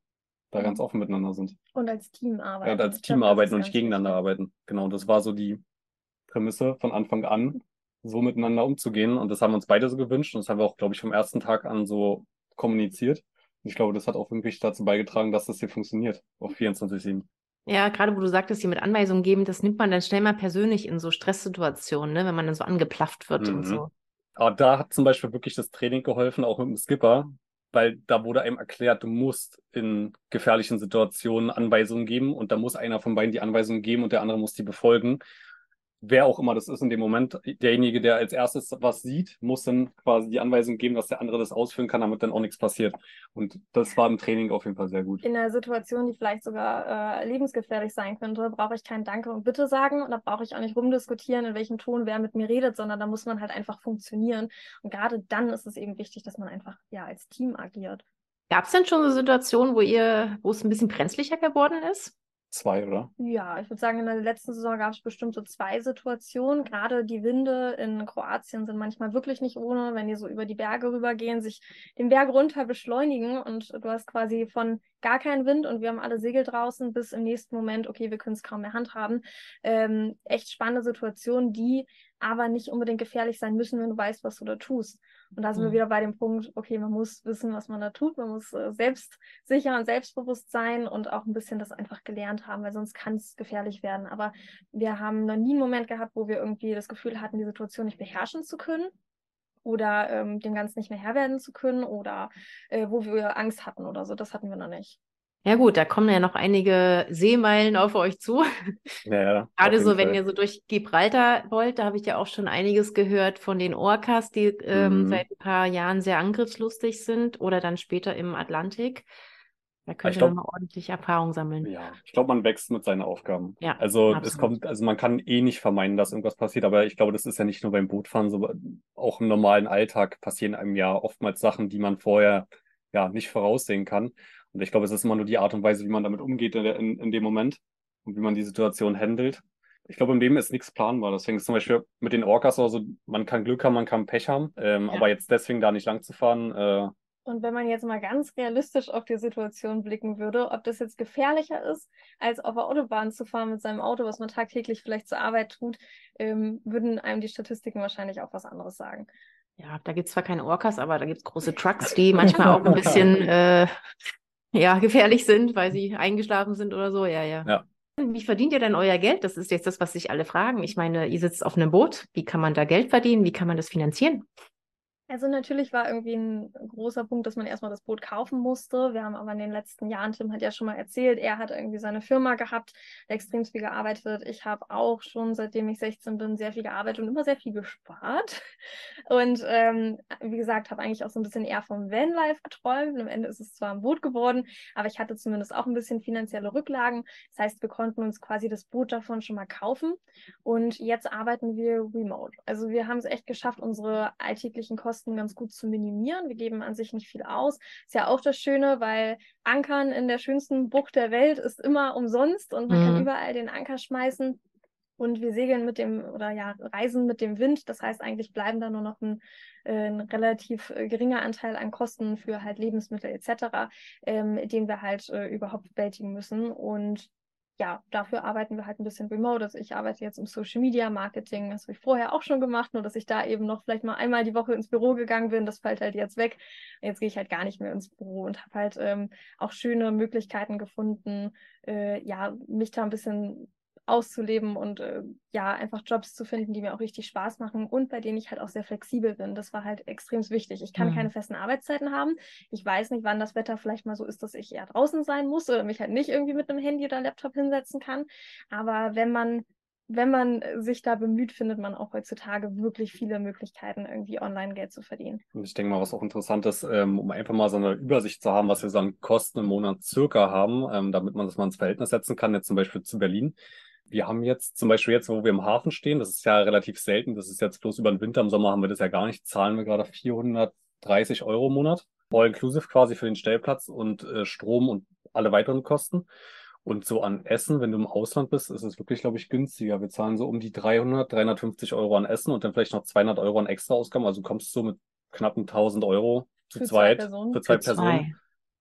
da ganz offen miteinander sind. Und als Team arbeiten. Ja, und als Team glaub, arbeiten und nicht gegeneinander wichtig. arbeiten. Genau, das war so die Prämisse von Anfang an, so miteinander umzugehen. Und das haben wir uns beide so gewünscht und das haben wir auch, glaube ich, vom ersten Tag an so kommuniziert. Und ich glaube, das hat auch wirklich dazu beigetragen, dass das hier funktioniert, auf 24-7. Ja, gerade wo du sagtest, hier mit Anweisungen geben, das nimmt man dann schnell mal persönlich in so Stresssituationen, ne, wenn man dann so angeplafft wird mhm. und so. Aber da hat zum Beispiel wirklich das Training geholfen, auch mit dem Skipper, weil da wurde einem erklärt, du musst in gefährlichen Situationen Anweisungen geben und da muss einer von beiden die Anweisungen geben und der andere muss die befolgen wer auch immer das ist in dem Moment, derjenige, der als erstes was sieht, muss dann quasi die Anweisung geben, dass der andere das ausführen kann, damit dann auch nichts passiert. Und das war im Training auf jeden Fall sehr gut. In einer Situation, die vielleicht sogar äh, lebensgefährlich sein könnte, brauche ich kein Danke und Bitte sagen und da brauche ich auch nicht rumdiskutieren, in welchem Ton wer mit mir redet, sondern da muss man halt einfach funktionieren. Und gerade dann ist es eben wichtig, dass man einfach ja als Team agiert. Gab es denn schon so Situationen, wo ihr, wo es ein bisschen brenzlicher geworden ist? Zwei, oder? Ja, ich würde sagen, in der letzten Saison gab es bestimmt so zwei Situationen. Gerade die Winde in Kroatien sind manchmal wirklich nicht ohne, wenn die so über die Berge rübergehen, sich den Berg runter beschleunigen und du hast quasi von gar keinen Wind und wir haben alle Segel draußen bis im nächsten Moment, okay, wir können es kaum mehr handhaben. Ähm, echt spannende Situationen, die aber nicht unbedingt gefährlich sein müssen, wenn du weißt, was du da tust. Und da sind mhm. wir wieder bei dem Punkt, okay, man muss wissen, was man da tut, man muss äh, selbstsicher und selbstbewusst sein und auch ein bisschen das einfach gelernt haben, weil sonst kann es gefährlich werden. Aber wir haben noch nie einen Moment gehabt, wo wir irgendwie das Gefühl hatten, die Situation nicht beherrschen zu können oder ähm, dem Ganzen nicht mehr Herr werden zu können oder äh, wo wir Angst hatten oder so. Das hatten wir noch nicht. Ja gut, da kommen ja noch einige Seemeilen auf euch zu. Ja, Gerade so, wenn ihr so durch Gibraltar wollt, da habe ich ja auch schon einiges gehört von den Orcas, die ähm, mhm. seit ein paar Jahren sehr angriffslustig sind oder dann später im Atlantik. Da könnt ihr nochmal ordentlich Erfahrung sammeln. Ja, ich glaube, man wächst mit seinen Aufgaben. Ja, also absolut. es kommt, also man kann eh nicht vermeiden, dass irgendwas passiert, aber ich glaube, das ist ja nicht nur beim Bootfahren, so auch im normalen Alltag passieren einem ja oftmals Sachen, die man vorher ja nicht voraussehen kann. Und ich glaube, es ist immer nur die Art und Weise, wie man damit umgeht in, in, in dem Moment und wie man die Situation handelt. Ich glaube, im Leben ist nichts planbar. Deswegen ist zum Beispiel mit den Orcas oder so, man kann Glück haben, man kann Pech haben. Ähm, ja. Aber jetzt deswegen da nicht lang zu fahren. Äh, und wenn man jetzt mal ganz realistisch auf die Situation blicken würde, ob das jetzt gefährlicher ist, als auf der Autobahn zu fahren mit seinem Auto, was man tagtäglich vielleicht zur Arbeit tut, ähm, würden einem die Statistiken wahrscheinlich auch was anderes sagen. Ja, da gibt es zwar keine Orcas, aber da gibt es große Trucks, die manchmal auch ein bisschen äh, ja, gefährlich sind, weil sie eingeschlafen sind oder so. Ja, ja. ja. Wie verdient ihr denn euer Geld? Das ist jetzt das, was sich alle fragen. Ich meine, ihr sitzt auf einem Boot. Wie kann man da Geld verdienen? Wie kann man das finanzieren? Also natürlich war irgendwie ein großer Punkt, dass man erstmal das Boot kaufen musste. Wir haben aber in den letzten Jahren, Tim hat ja schon mal erzählt, er hat irgendwie seine Firma gehabt, extrem viel gearbeitet. Ich habe auch schon, seitdem ich 16 bin, sehr viel gearbeitet und immer sehr viel gespart. Und ähm, wie gesagt, habe eigentlich auch so ein bisschen eher vom Vanlife geträumt. Am Ende ist es zwar ein Boot geworden, aber ich hatte zumindest auch ein bisschen finanzielle Rücklagen. Das heißt, wir konnten uns quasi das Boot davon schon mal kaufen. Und jetzt arbeiten wir remote. Also wir haben es echt geschafft, unsere alltäglichen Kosten Kosten ganz gut zu minimieren. Wir geben an sich nicht viel aus. Ist ja auch das Schöne, weil Ankern in der schönsten Bucht der Welt ist immer umsonst und man mhm. kann überall den Anker schmeißen. Und wir segeln mit dem oder ja, reisen mit dem Wind. Das heißt, eigentlich bleiben da nur noch ein, äh, ein relativ äh, geringer Anteil an Kosten für halt Lebensmittel etc., ähm, den wir halt äh, überhaupt bewältigen müssen. Und ja, dafür arbeiten wir halt ein bisschen remote. Also ich arbeite jetzt im Social Media Marketing, das habe ich vorher auch schon gemacht, nur dass ich da eben noch vielleicht mal einmal die Woche ins Büro gegangen bin. Das fällt halt jetzt weg. Jetzt gehe ich halt gar nicht mehr ins Büro und habe halt ähm, auch schöne Möglichkeiten gefunden, äh, ja, mich da ein bisschen auszuleben und äh, ja, einfach Jobs zu finden, die mir auch richtig Spaß machen und bei denen ich halt auch sehr flexibel bin. Das war halt extrem wichtig. Ich kann mhm. keine festen Arbeitszeiten haben. Ich weiß nicht, wann das Wetter vielleicht mal so ist, dass ich eher draußen sein muss oder mich halt nicht irgendwie mit einem Handy oder Laptop hinsetzen kann. Aber wenn man wenn man sich da bemüht, findet man auch heutzutage wirklich viele Möglichkeiten, irgendwie online Geld zu verdienen. Und ich denke mal, was auch interessant ist, ähm, um einfach mal so eine Übersicht zu haben, was wir so an Kosten im Monat circa haben, ähm, damit man das mal ins Verhältnis setzen kann, jetzt zum Beispiel zu Berlin. Wir haben jetzt zum Beispiel jetzt, wo wir im Hafen stehen, das ist ja relativ selten, das ist jetzt bloß über den Winter, im Sommer haben wir das ja gar nicht, zahlen wir gerade 430 Euro im Monat, all inclusive quasi für den Stellplatz und äh, Strom und alle weiteren Kosten. Und so an Essen, wenn du im Ausland bist, ist es wirklich, glaube ich, günstiger. Wir zahlen so um die 300, 350 Euro an Essen und dann vielleicht noch 200 Euro an Extra-Ausgaben. Also kommst du so mit knappen 1000 Euro zu für zweit. Zwei für zwei für Personen. Zwei.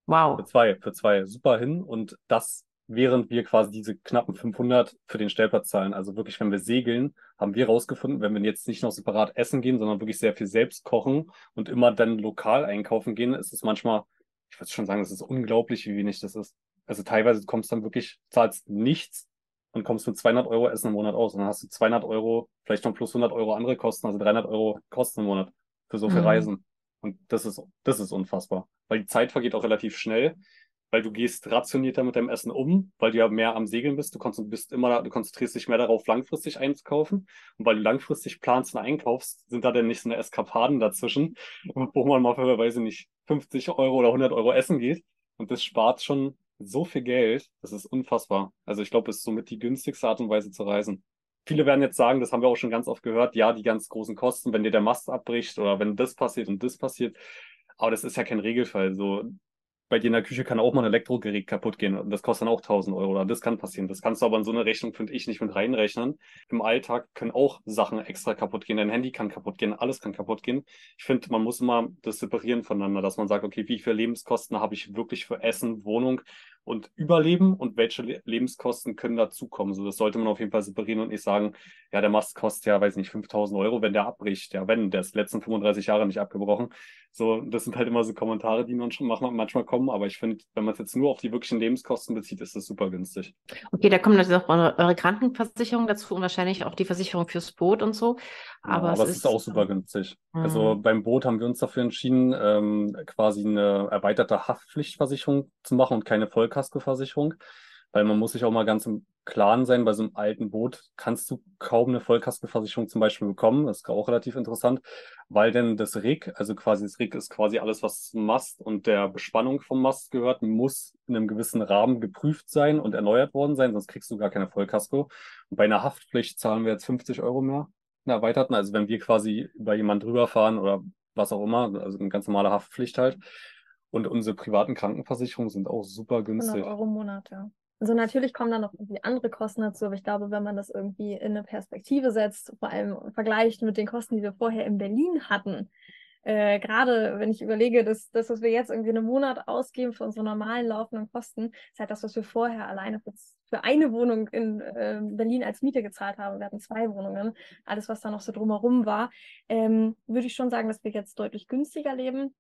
Wow. Für zwei, für zwei. Super hin. Und das während wir quasi diese knappen 500 für den Stellplatz zahlen. Also wirklich, wenn wir segeln, haben wir rausgefunden, wenn wir jetzt nicht noch separat essen gehen, sondern wirklich sehr viel selbst kochen und immer dann lokal einkaufen gehen, ist es manchmal, ich würde schon sagen, es ist unglaublich, wie wenig das ist. Also teilweise kommst du dann wirklich, zahlst nichts und kommst mit 200 Euro Essen im Monat aus. Und dann hast du 200 Euro, vielleicht noch plus 100 Euro andere Kosten, also 300 Euro Kosten im Monat für so viel mhm. Reisen. Und das ist, das ist unfassbar. Weil die Zeit vergeht auch relativ schnell weil du gehst rationierter mit deinem Essen um, weil du ja mehr am Segeln bist. Du, bist immer, du konzentrierst dich mehr darauf, langfristig einzukaufen. Und weil du langfristig planst und einkaufst, sind da denn nicht so eine Eskapaden dazwischen, wo man mal für, weiß ich nicht, 50 Euro oder 100 Euro essen geht. Und das spart schon so viel Geld. Das ist unfassbar. Also ich glaube, es ist somit die günstigste Art und Weise zu reisen. Viele werden jetzt sagen, das haben wir auch schon ganz oft gehört, ja, die ganz großen Kosten, wenn dir der Mast abbricht oder wenn das passiert und das passiert. Aber das ist ja kein Regelfall. So, bei dir in der Küche kann auch mal ein Elektrogerät kaputt gehen und das kostet dann auch 1000 Euro das kann passieren. Das kannst du aber in so eine Rechnung, finde ich, nicht mit reinrechnen. Im Alltag können auch Sachen extra kaputt gehen. Dein Handy kann kaputt gehen, alles kann kaputt gehen. Ich finde, man muss immer das separieren voneinander, dass man sagt, okay, wie viele Lebenskosten habe ich wirklich für Essen, Wohnung und Überleben und welche Lebenskosten können dazukommen. So, das sollte man auf jeden Fall separieren und nicht sagen, ja, der Mast kostet ja, weiß nicht, 5000 Euro, wenn der abbricht. Ja, wenn, der ist die letzten 35 Jahre nicht abgebrochen. So, das sind halt immer so Kommentare, die man schon manchmal kommen, aber ich finde, wenn man es jetzt nur auf die wirklichen Lebenskosten bezieht, ist das super günstig. Okay, da kommt natürlich auch eure, eure Krankenversicherung dazu und wahrscheinlich auch die Versicherung fürs Boot und so. Aber, ja, aber es ist, ist, auch super günstig. Mhm. Also beim Boot haben wir uns dafür entschieden, ähm, quasi eine erweiterte Haftpflichtversicherung zu machen und keine Vollkaskoversicherung. Weil man muss sich auch mal ganz im Klaren sein, bei so einem alten Boot kannst du kaum eine Vollkaskoversicherung zum Beispiel bekommen. Das ist auch relativ interessant, weil denn das Rig, also quasi das Rig ist quasi alles, was Mast und der Bespannung vom Mast gehört, muss in einem gewissen Rahmen geprüft sein und erneuert worden sein, sonst kriegst du gar keine Vollkasko. Und bei einer Haftpflicht zahlen wir jetzt 50 Euro mehr einer erweiterten. Also wenn wir quasi über jemanden drüber fahren oder was auch immer, also eine ganz normale Haftpflicht halt. Und unsere privaten Krankenversicherungen sind auch super günstig. 100 Euro im Monat, ja. Also natürlich kommen da noch irgendwie andere Kosten dazu, aber ich glaube, wenn man das irgendwie in eine Perspektive setzt, vor allem vergleicht mit den Kosten, die wir vorher in Berlin hatten, äh, gerade wenn ich überlege, dass das, was wir jetzt irgendwie einen Monat ausgeben für unsere normalen laufenden Kosten, ist halt das, was wir vorher alleine für, für eine Wohnung in äh, Berlin als Miete gezahlt haben. Wir hatten zwei Wohnungen, alles, was da noch so drumherum war, ähm, würde ich schon sagen, dass wir jetzt deutlich günstiger leben.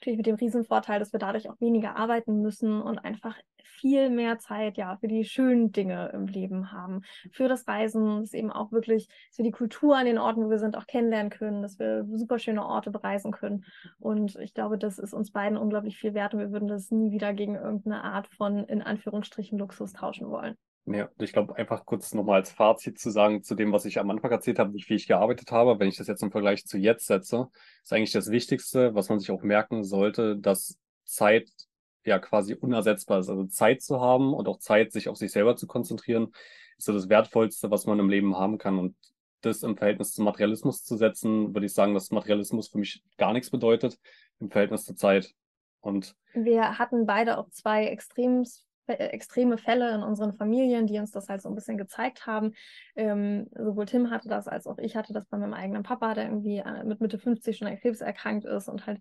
Natürlich mit dem Riesenvorteil, dass wir dadurch auch weniger arbeiten müssen und einfach viel mehr Zeit ja für die schönen Dinge im Leben haben. Für das Reisen, dass eben auch wirklich, dass wir die Kultur an den Orten, wo wir sind, auch kennenlernen können, dass wir super schöne Orte bereisen können. Und ich glaube, das ist uns beiden unglaublich viel wert und wir würden das nie wieder gegen irgendeine Art von, in Anführungsstrichen, Luxus tauschen wollen. Ja, ich glaube, einfach kurz nochmal als Fazit zu sagen, zu dem, was ich am Anfang erzählt habe, wie viel ich gearbeitet habe, wenn ich das jetzt im Vergleich zu jetzt setze, ist eigentlich das Wichtigste, was man sich auch merken sollte, dass Zeit ja quasi unersetzbar ist. Also Zeit zu haben und auch Zeit, sich auf sich selber zu konzentrieren, ist so das Wertvollste, was man im Leben haben kann. Und das im Verhältnis zum Materialismus zu setzen, würde ich sagen, dass Materialismus für mich gar nichts bedeutet im Verhältnis zur Zeit. Und wir hatten beide auch zwei extrem, extreme Fälle in unseren Familien, die uns das halt so ein bisschen gezeigt haben. Ähm, sowohl Tim hatte das, als auch ich hatte das bei meinem eigenen Papa, der irgendwie äh, mit Mitte 50 schon an Krebs erkrankt ist und halt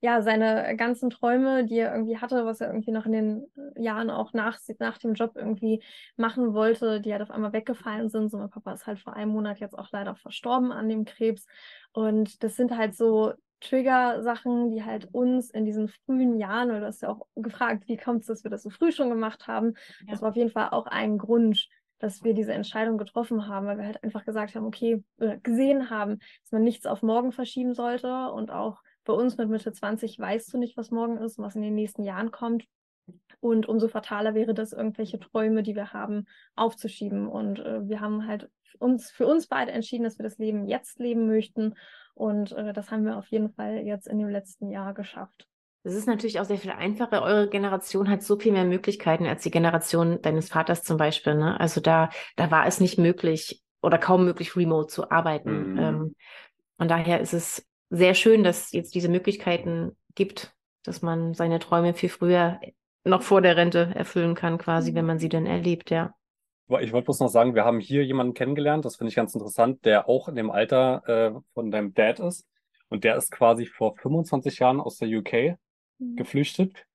ja seine ganzen Träume, die er irgendwie hatte, was er irgendwie noch in den Jahren auch nach, nach dem Job irgendwie machen wollte, die halt auf einmal weggefallen sind. So mein Papa ist halt vor einem Monat jetzt auch leider verstorben an dem Krebs. Und das sind halt so Trigger-Sachen, die halt uns in diesen frühen Jahren, weil du hast ja auch gefragt, wie kommt es, dass wir das so früh schon gemacht haben. Ja. Das war auf jeden Fall auch ein Grund, dass wir diese Entscheidung getroffen haben, weil wir halt einfach gesagt haben, okay, gesehen haben, dass man nichts auf morgen verschieben sollte und auch bei uns mit Mitte 20 weißt du nicht, was morgen ist und was in den nächsten Jahren kommt. Und umso fataler wäre das, irgendwelche Träume, die wir haben, aufzuschieben. Und äh, wir haben halt uns für uns beide entschieden, dass wir das Leben jetzt leben möchten und äh, das haben wir auf jeden Fall jetzt in dem letzten Jahr geschafft. Das ist natürlich auch sehr viel einfacher. Eure Generation hat so viel mehr Möglichkeiten als die Generation deines Vaters zum Beispiel. Ne? Also da, da war es nicht möglich oder kaum möglich, remote zu arbeiten. Mhm. Ähm, von daher ist es sehr schön, dass es jetzt diese Möglichkeiten gibt, dass man seine Träume viel früher noch vor der Rente erfüllen kann, quasi, wenn man sie denn erlebt, ja. Ich wollte bloß noch sagen, wir haben hier jemanden kennengelernt, das finde ich ganz interessant, der auch in dem Alter äh, von deinem Dad ist. Und der ist quasi vor 25 Jahren aus der UK mhm. geflüchtet,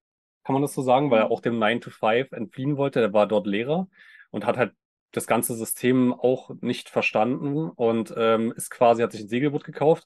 kann man das so sagen, weil er mhm. auch dem 9 to 5 entfliehen wollte. Der war dort Lehrer und hat halt das ganze System auch nicht verstanden und ähm, ist quasi, hat sich ein Segelboot gekauft,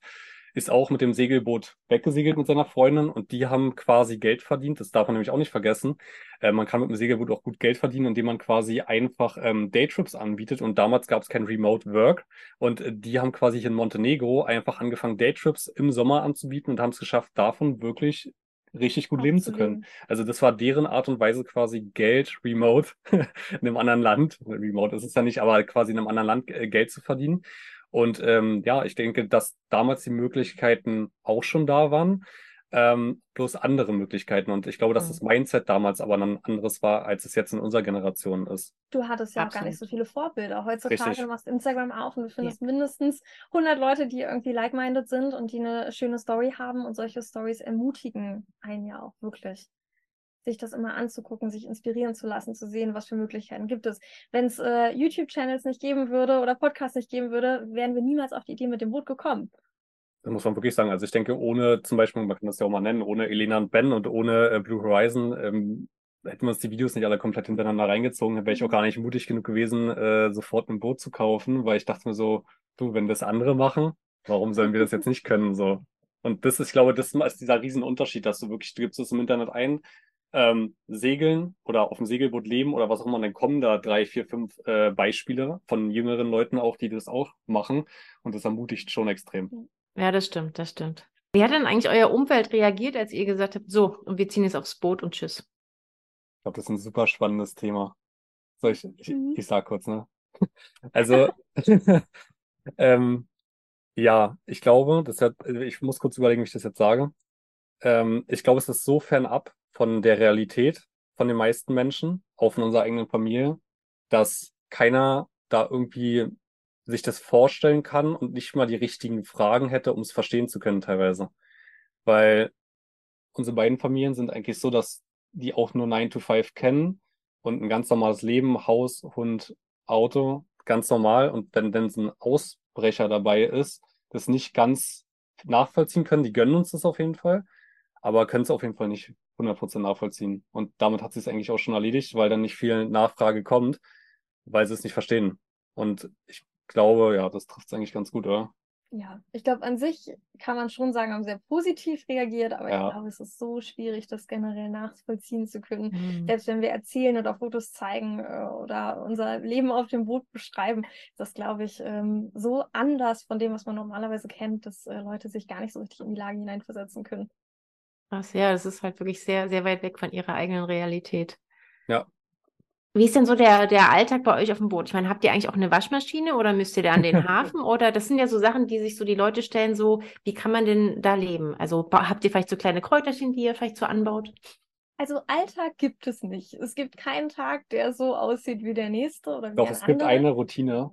ist auch mit dem Segelboot weggesegelt mit seiner Freundin und die haben quasi Geld verdient. Das darf man nämlich auch nicht vergessen. Äh, man kann mit dem Segelboot auch gut Geld verdienen, indem man quasi einfach ähm, Daytrips anbietet. Und damals gab es kein Remote Work. Und äh, die haben quasi in Montenegro einfach angefangen, Daytrips im Sommer anzubieten und haben es geschafft, davon wirklich richtig gut leben zu können. Also das war deren Art und Weise quasi Geld remote in einem anderen Land, remote ist es ja nicht, aber quasi in einem anderen Land äh, Geld zu verdienen. Und ähm, ja, ich denke, dass damals die Möglichkeiten auch schon da waren, ähm, bloß andere Möglichkeiten. Und ich glaube, dass mhm. das Mindset damals aber ein anderes war, als es jetzt in unserer Generation ist. Du hattest ja Absolut. auch gar nicht so viele Vorbilder. Heutzutage Richtig. du machst Instagram auf und du findest ja. mindestens 100 Leute, die irgendwie like-minded sind und die eine schöne Story haben. Und solche Stories ermutigen einen ja auch wirklich sich das immer anzugucken, sich inspirieren zu lassen, zu sehen, was für Möglichkeiten gibt es. Wenn es äh, YouTube-Channels nicht geben würde oder Podcasts nicht geben würde, wären wir niemals auf die Idee mit dem Boot gekommen. Das muss man wirklich sagen. Also ich denke, ohne zum Beispiel, man kann das ja auch mal nennen, ohne Elena und Ben und ohne äh, Blue Horizon ähm, hätten wir uns die Videos nicht alle komplett hintereinander reingezogen, wäre ich auch gar nicht mutig genug gewesen, äh, sofort ein Boot zu kaufen, weil ich dachte mir so, du, wenn das andere machen, warum sollen wir das jetzt nicht können? So. Und das ist, ich glaube, das ist dieser Riesenunterschied, dass du wirklich, du gibst es im Internet ein, ähm, segeln oder auf dem Segelboot leben oder was auch immer, dann kommen da drei, vier, fünf äh, Beispiele von jüngeren Leuten auch, die das auch machen. Und das ermutigt schon extrem. Ja, das stimmt, das stimmt. Wie hat denn eigentlich euer Umfeld reagiert, als ihr gesagt habt, so, und wir ziehen jetzt aufs Boot und tschüss? Ich glaube, das ist ein super spannendes Thema. So, ich, ich, mhm. ich sag kurz, ne? Also, ähm, ja, ich glaube, das hat, ich muss kurz überlegen, wie ich das jetzt sage. Ähm, ich glaube, es ist so fernab von der Realität von den meisten Menschen, auch von unserer eigenen Familie, dass keiner da irgendwie sich das vorstellen kann und nicht mal die richtigen Fragen hätte, um es verstehen zu können teilweise. Weil unsere beiden Familien sind eigentlich so, dass die auch nur 9 to 5 kennen und ein ganz normales Leben, Haus, Hund, Auto, ganz normal. Und wenn dann ein Ausbrecher dabei ist, das nicht ganz nachvollziehen können, die gönnen uns das auf jeden Fall, aber können es auf jeden Fall nicht 100% nachvollziehen. Und damit hat sich es eigentlich auch schon erledigt, weil dann nicht viel Nachfrage kommt, weil sie es nicht verstehen. Und ich glaube, ja, das trifft es eigentlich ganz gut, oder? Ja, ich glaube, an sich kann man schon sagen, haben sehr positiv reagiert, aber ja. ich glaube, es ist so schwierig, das generell nachvollziehen zu können. Mhm. Selbst wenn wir erzählen oder Fotos zeigen äh, oder unser Leben auf dem Boot beschreiben, ist das, glaube ich, ähm, so anders von dem, was man normalerweise kennt, dass äh, Leute sich gar nicht so richtig in die Lage hineinversetzen können. Krass, ja, das ist halt wirklich sehr, sehr weit weg von ihrer eigenen Realität. Ja. Wie ist denn so der, der Alltag bei euch auf dem Boot? Ich meine, habt ihr eigentlich auch eine Waschmaschine oder müsst ihr da an den Hafen? oder das sind ja so Sachen, die sich so die Leute stellen, so, wie kann man denn da leben? Also habt ihr vielleicht so kleine Kräuterchen, die ihr vielleicht so anbaut? Also Alltag gibt es nicht. Es gibt keinen Tag, der so aussieht wie der nächste oder wie Doch, es andere. gibt eine Routine.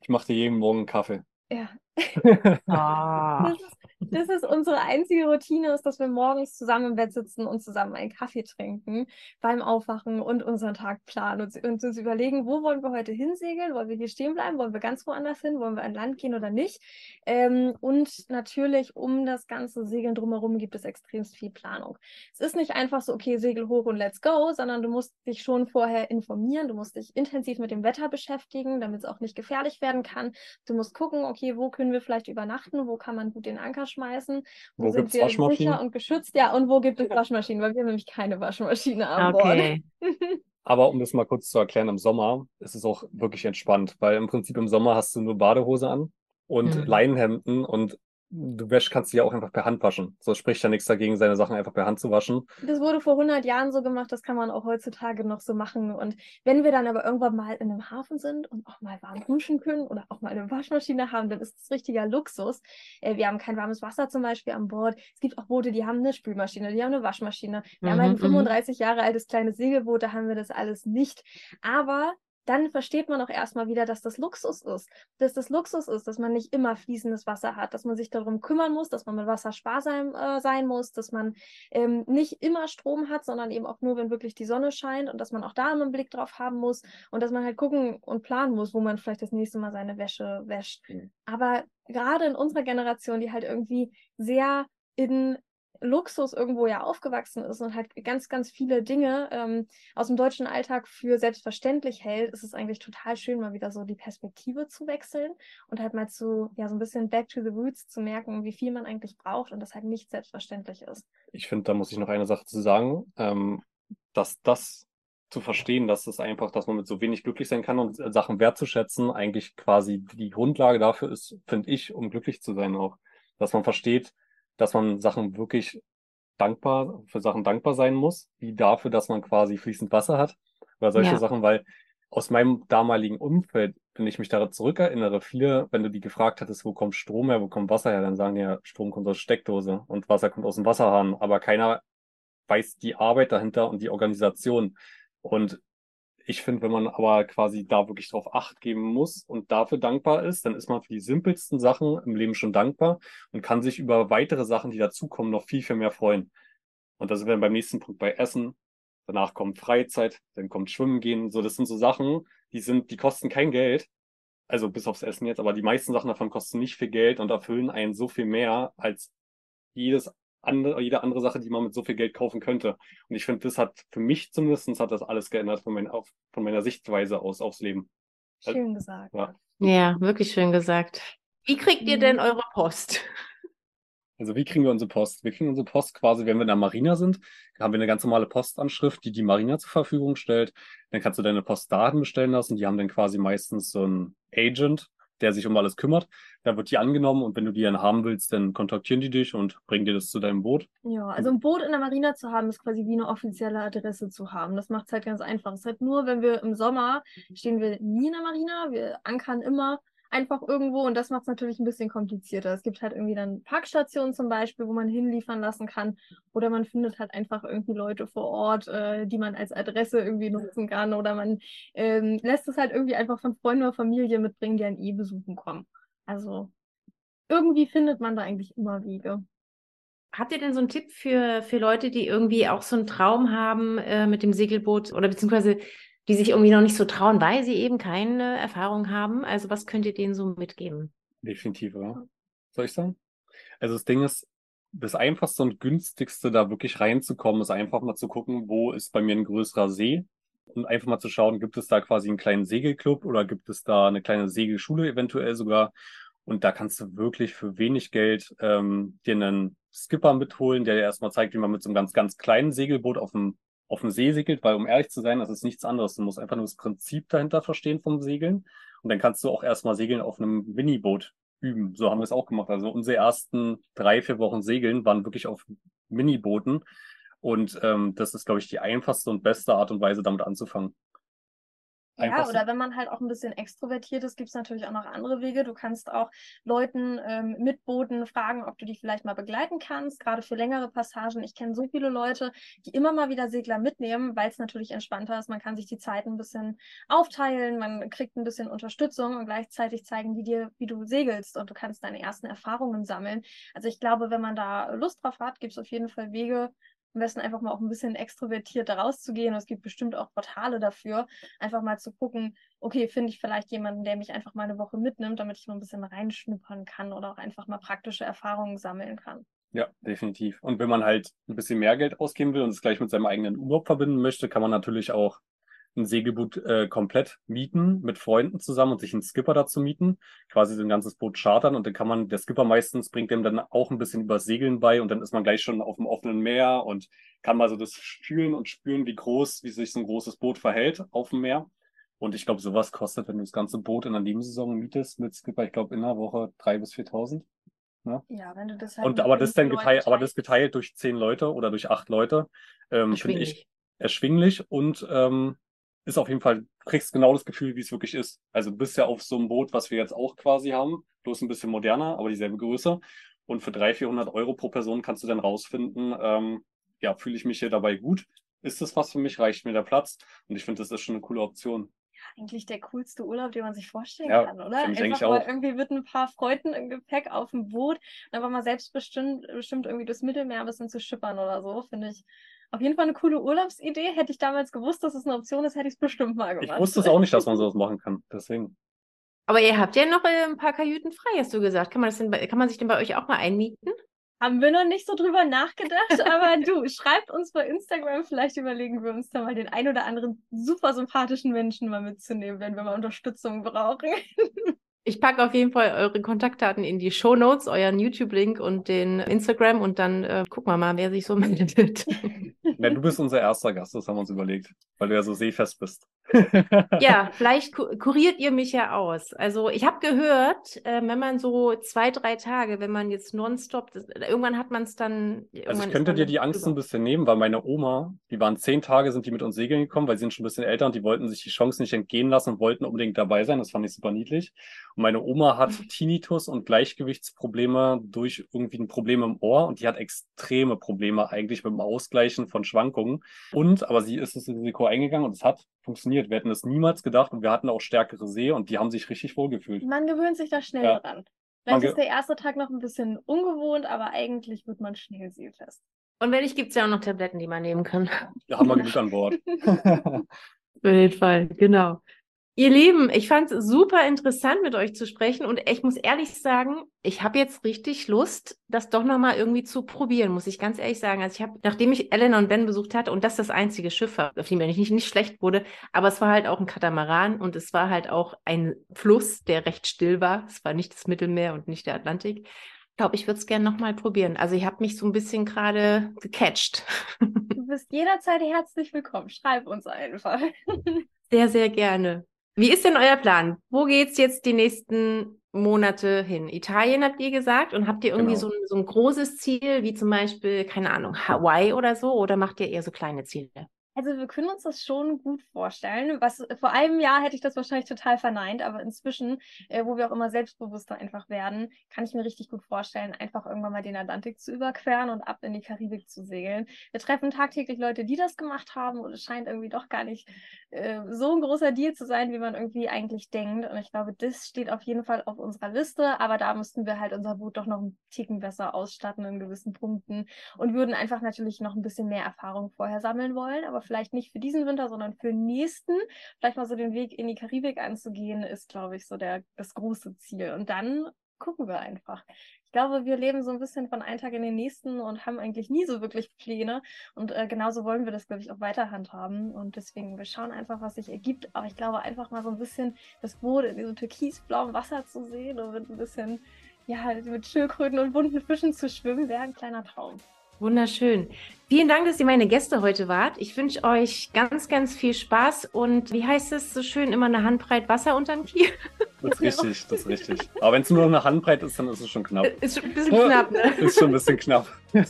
Ich mache dir jeden Morgen einen Kaffee. Ja. Ah. Das ist, das ist unsere einzige Routine, ist, dass wir morgens zusammen im Bett sitzen und zusammen einen Kaffee trinken beim Aufwachen und unseren Tag planen und, und uns überlegen, wo wollen wir heute hinsegeln? Wollen wir hier stehen bleiben? Wollen wir ganz woanders hin? Wollen wir an Land gehen oder nicht? Ähm, und natürlich um das ganze Segeln drumherum gibt es extremst viel Planung. Es ist nicht einfach so, okay, Segel hoch und let's go, sondern du musst dich schon vorher informieren, du musst dich intensiv mit dem Wetter beschäftigen, damit es auch nicht gefährlich werden kann. Du musst gucken, okay, wo können wir vielleicht übernachten, wo kann man gut den Anker schmeißen, wo, Wo sind wir Waschmaschinen? sicher und geschützt, ja, und wo gibt es Waschmaschinen, weil wir haben nämlich keine Waschmaschine an Okay. Bord. Aber um das mal kurz zu erklären, im Sommer ist es auch wirklich entspannt, weil im Prinzip im Sommer hast du nur Badehose an und Mhm. Leinenhemden und du wäsch, kannst die ja auch einfach per Hand waschen. So spricht ja nichts dagegen, seine Sachen einfach per Hand zu waschen. Das wurde vor 100 Jahren so gemacht, das kann man auch heutzutage noch so machen. Und wenn wir dann aber irgendwann mal in einem Hafen sind und auch mal warm duschen können oder auch mal eine Waschmaschine haben, dann ist das richtiger Luxus. Äh, wir haben kein warmes Wasser zum Beispiel an Bord. Es gibt auch Boote, die haben eine Spülmaschine, die haben eine Waschmaschine. Wir haben Mhm, ein mhm. 35 Jahre altes kleines Segelboot, da haben wir das alles nicht. Aber dann versteht man auch erstmal wieder, dass das Luxus ist. Dass das Luxus ist, dass man nicht immer fließendes Wasser hat, dass man sich darum kümmern muss, dass man mit Wasser sparsam äh, sein muss, dass man ähm, nicht immer Strom hat, sondern eben auch nur, wenn wirklich die Sonne scheint und dass man auch da einen Blick drauf haben muss und dass man halt gucken und planen muss, wo man vielleicht das nächste Mal seine Wäsche wäscht. Mhm. Aber gerade in unserer Generation, die halt irgendwie sehr in Luxus irgendwo ja aufgewachsen ist und halt ganz, ganz viele Dinge ähm, aus dem deutschen Alltag für selbstverständlich hält, ist es eigentlich total schön, mal wieder so die Perspektive zu wechseln und halt mal zu, ja, so ein bisschen back to the roots zu merken, wie viel man eigentlich braucht und das halt nicht selbstverständlich ist. Ich finde, da muss ich noch eine Sache zu sagen, ähm, dass das zu verstehen, dass es einfach, dass man mit so wenig glücklich sein kann und äh, Sachen wertzuschätzen, eigentlich quasi die Grundlage dafür ist, finde ich, um glücklich zu sein auch. Dass man versteht, dass man Sachen wirklich dankbar, für Sachen dankbar sein muss, wie dafür, dass man quasi fließend Wasser hat oder solche Ja. Sachen, weil aus meinem damaligen Umfeld, wenn ich mich daran zurückerinnere, viele, wenn du die gefragt hattest, wo kommt Strom her, wo kommt Wasser her, dann sagen die ja, Strom kommt aus Steckdose und Wasser kommt aus dem Wasserhahn, aber keiner weiß die Arbeit dahinter und die Organisation. Und ich finde, wenn man aber quasi da wirklich drauf Acht geben muss und dafür dankbar ist, dann ist man für die simpelsten Sachen im Leben schon dankbar und kann sich über weitere Sachen, die dazukommen, noch viel, viel mehr freuen. Und da sind wir dann beim nächsten Punkt bei Essen. Danach kommt Freizeit, dann kommt Schwimmen gehen. So, das sind so Sachen, die sind, die kosten kein Geld. Also bis aufs Essen jetzt, aber die meisten Sachen davon kosten nicht viel Geld und erfüllen einen so viel mehr als jedes andere, jede andere Sache, die man mit so viel Geld kaufen könnte. Und ich finde, das hat für mich zumindest hat das alles geändert von, mein, auf, von meiner Sichtweise aus aufs Leben. Also, Schön gesagt. Ja. Ja, wirklich schön gesagt. Wie kriegt ihr Mhm. denn eure Post? Also wie kriegen wir unsere Post? Wir kriegen unsere Post quasi, wenn wir in der Marina sind, haben wir eine ganz normale Postanschrift, die die Marina zur Verfügung stellt. Dann kannst du deine Postdaten bestellen lassen. Die haben dann quasi meistens so einen Agent, der sich um alles kümmert. Da wird die angenommen und wenn du die dann haben willst, dann kontaktieren die dich und bringen dir das zu deinem Boot. Ja, also ein Boot in der Marina zu haben, ist quasi wie eine offizielle Adresse zu haben. Das macht es halt ganz einfach. Es ist halt nur, wenn wir im Sommer stehen wir nie in der Marina, wir ankern immer einfach irgendwo und das macht es natürlich ein bisschen komplizierter. Es gibt halt irgendwie dann Parkstationen zum Beispiel, wo man hinliefern lassen kann oder man findet halt einfach irgendwie Leute vor Ort, äh, die man als Adresse irgendwie nutzen kann oder man ähm, lässt es halt irgendwie einfach von Freunden oder Familie mitbringen, die einen eh besuchen kommen. Also irgendwie findet man da eigentlich immer Wege. Habt ihr denn so einen Tipp für, für Leute, die irgendwie auch so einen Traum haben äh, mit dem Segelboot oder beziehungsweise die sich irgendwie noch nicht so trauen, weil sie eben keine Erfahrung haben? Also was könnt ihr denen so mitgeben? Definitiv, ja. Soll ich sagen? Also das Ding ist, das einfachste und günstigste, da wirklich reinzukommen, ist einfach mal zu gucken, wo ist bei mir ein größerer See und einfach mal zu schauen, gibt es da quasi einen kleinen Segelclub oder gibt es da eine kleine Segelschule eventuell sogar. Und da kannst du wirklich für wenig Geld ähm, dir einen Skipper mitholen, der dir erstmal zeigt, wie man mit so einem ganz, ganz kleinen Segelboot auf dem, auf dem See segelt, weil um ehrlich zu sein, das ist nichts anderes. Du musst einfach nur das Prinzip dahinter verstehen vom Segeln. Und dann kannst du auch erstmal segeln auf einem Miniboot üben. So haben wir es auch gemacht. Also unsere ersten drei, vier Wochen Segeln waren wirklich auf Minibooten. Und ähm, das ist, glaube ich, die einfachste und beste Art und Weise, damit anzufangen. Ja, oder wenn man halt auch ein bisschen extrovertiert ist, gibt es natürlich auch noch andere Wege. Du kannst auch Leuten ähm, mit Booten fragen, ob du die vielleicht mal begleiten kannst, gerade für längere Passagen. Ich kenne so viele Leute, die immer mal wieder Segler mitnehmen, weil es natürlich entspannter ist. Man kann sich die Zeit ein bisschen aufteilen, man kriegt ein bisschen Unterstützung und gleichzeitig zeigen die dir, wie du segelst und du kannst deine ersten Erfahrungen sammeln. Also ich glaube, wenn man da Lust drauf hat, gibt es auf jeden Fall Wege, am besten einfach mal auch ein bisschen extrovertiert da rauszugehen. Und es gibt bestimmt auch Portale dafür, einfach mal zu gucken, okay, finde ich vielleicht jemanden, der mich einfach mal eine Woche mitnimmt, damit ich mal ein bisschen reinschnuppern kann oder auch einfach mal praktische Erfahrungen sammeln kann. Ja, definitiv. Und wenn man halt ein bisschen mehr Geld ausgeben will und es gleich mit seinem eigenen Urlaub verbinden möchte, kann man natürlich auch ein Segelboot äh, komplett mieten mit Freunden zusammen und sich einen Skipper dazu mieten, quasi so ein ganzes Boot chartern und dann kann man, der Skipper meistens bringt dem dann auch ein bisschen über Segeln bei und dann ist man gleich schon auf dem offenen Meer und kann mal so das fühlen und spüren, wie groß, wie sich so ein großes Boot verhält auf dem Meer. Und ich glaube, sowas kostet, wenn du das ganze Boot in der Nebensaison mietest mit Skipper, ich glaube, in einer Woche drei bis 4.000. Ja, wenn du das halt Und aber das dann geteilt, aber das geteilt durch zehn Leute oder durch acht Leute, ähm, finde ich Erschwinglich. erschwinglich und ähm, ist auf jeden Fall, du kriegst genau das Gefühl, wie es wirklich ist. Also du bist ja auf so einem Boot, was wir jetzt auch quasi haben, bloß ein bisschen moderner, aber dieselbe Größe. Und für 300, 400 Euro pro Person kannst du dann rausfinden, ähm, ja, fühle ich mich hier dabei gut? Ist das was für mich? Reicht mir der Platz? Und ich finde, das ist schon eine coole Option. eigentlich der coolste Urlaub, den man sich vorstellen Ja, kann, oder? Einfach mal auch. irgendwie mit ein paar Freunden im Gepäck auf dem Boot und einfach mal selbstbestimmt bestimmt irgendwie durchs Mittelmeer ein bisschen zu schippern oder so, finde ich auf jeden Fall eine coole Urlaubsidee. Hätte ich damals gewusst, dass es eine Option ist, hätte ich es bestimmt mal gemacht. Ich wusste es auch nicht, dass man sowas machen kann. Deswegen. Aber ihr habt ja noch äh, ein paar Kajüten frei, hast du gesagt. Kann man, das denn kann man sich denn bei euch auch mal einmieten? Haben wir noch nicht so drüber nachgedacht, aber du, schreibt uns bei Instagram, vielleicht überlegen wir uns da mal den ein oder anderen super sympathischen Menschen mal mitzunehmen, wenn wir mal Unterstützung brauchen. Ich packe auf jeden Fall eure Kontaktdaten in die Shownotes, euren YouTube-Link und den Instagram und dann äh, gucken wir mal, wer sich so meldet. Ja, du bist unser erster Gast, das haben wir uns überlegt, weil du ja so seefest bist. Ja, vielleicht ku- kuriert ihr mich ja aus. Also ich habe gehört, äh, wenn man so zwei, drei Tage, wenn man jetzt nonstop, das, irgendwann hat man es dann. Also ich könnte dir die Angst drüber. ein bisschen nehmen, weil meine Oma, die waren zehn Tage, sind die mit uns segeln gekommen, weil sie sind schon ein bisschen älter und die wollten sich die Chance nicht entgehen lassen und wollten unbedingt dabei sein. Das fand ich super niedlich. Und meine Oma hat Tinnitus und Gleichgewichtsprobleme durch irgendwie ein Problem im Ohr und die hat extreme Probleme eigentlich mit dem Ausgleichen von Schwankungen. Und, aber sie ist das Risiko eingegangen und es hat funktioniert. Wir hätten es niemals gedacht und wir hatten auch stärkere See und die haben sich richtig wohl gefühlt. Man gewöhnt sich da schnell Ja. dran. Vielleicht ist der erste Tag noch ein bisschen ungewohnt, aber eigentlich wird man schnell seefest. Und wenn nicht, gibt es ja auch noch Tabletten, die man nehmen kann. Da haben wir genug an Bord. Für den Fall, genau. Ihr Lieben, ich fand es super interessant, mit euch zu sprechen und ich muss ehrlich sagen, ich habe jetzt richtig Lust, das doch nochmal irgendwie zu probieren, muss ich ganz ehrlich sagen. Also ich habe, nachdem ich Elena und Ben besucht hatte und das das einzige Schiff war, auf dem ich nicht, nicht schlecht wurde, aber es war halt auch ein Katamaran und es war halt auch ein Fluss, der recht still war. Es war nicht das Mittelmeer und nicht der Atlantik. Ich glaube, ich würde es gerne nochmal probieren. Also ich habe mich so ein bisschen gerade gecatcht. Du bist jederzeit herzlich willkommen. Schreib uns einfach. Sehr, sehr gerne. Wie ist denn euer Plan? Wo geht's jetzt die nächsten Monate hin? Italien habt ihr gesagt und habt ihr irgendwie Genau. so, ein, so ein großes Ziel, wie zum Beispiel, keine Ahnung, Hawaii oder so, oder macht ihr eher so kleine Ziele? Also wir können uns das schon gut vorstellen. Was vor einem Jahr hätte ich das wahrscheinlich total verneint, aber inzwischen, äh, wo wir auch immer selbstbewusster einfach werden, kann ich mir richtig gut vorstellen, einfach irgendwann mal den Atlantik zu überqueren und ab in die Karibik zu segeln. Wir treffen tagtäglich Leute, die das gemacht haben und es scheint irgendwie doch gar nicht äh, so ein großer Deal zu sein, wie man irgendwie eigentlich denkt. Und ich glaube, das steht auf jeden Fall auf unserer Liste, aber da müssten wir halt unser Boot doch noch einen Ticken besser ausstatten in gewissen Punkten und würden einfach natürlich noch ein bisschen mehr Erfahrung vorher sammeln wollen, aber vielleicht nicht für diesen Winter, sondern für den nächsten. Vielleicht mal so den Weg in die Karibik anzugehen, ist, glaube ich, so der, das große Ziel. Und dann gucken wir einfach. Ich glaube, wir leben so ein bisschen von einem Tag in den nächsten und haben eigentlich nie so wirklich Pläne. Und äh, genauso wollen wir das, glaube ich, auch weiter handhaben. Und deswegen, wir schauen einfach, was sich ergibt. Aber ich glaube, einfach mal so ein bisschen das Boot in diesem türkisblauen Wasser zu sehen und mit ein bisschen, ja, mit Schildkröten und bunten Fischen zu schwimmen, wäre ein kleiner Traum. Wunderschön. Vielen Dank, dass ihr meine Gäste heute wart. Ich wünsche euch ganz, ganz viel Spaß und wie heißt es so schön, immer eine Handbreit Wasser unterm Kiel? Das ist richtig, das ist richtig. Aber wenn es nur noch eine Handbreit ist, dann ist es schon knapp. Ist schon ein bisschen knapp, ne? Ist schon ein bisschen knapp.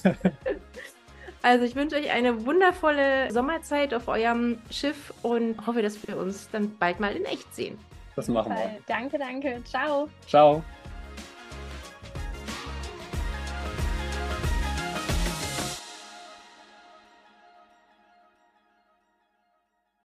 Also ich wünsche euch eine wundervolle Sommerzeit auf eurem Schiff und hoffe, dass wir uns dann bald mal in echt sehen. Das machen wir. Danke, danke. Ciao. Ciao.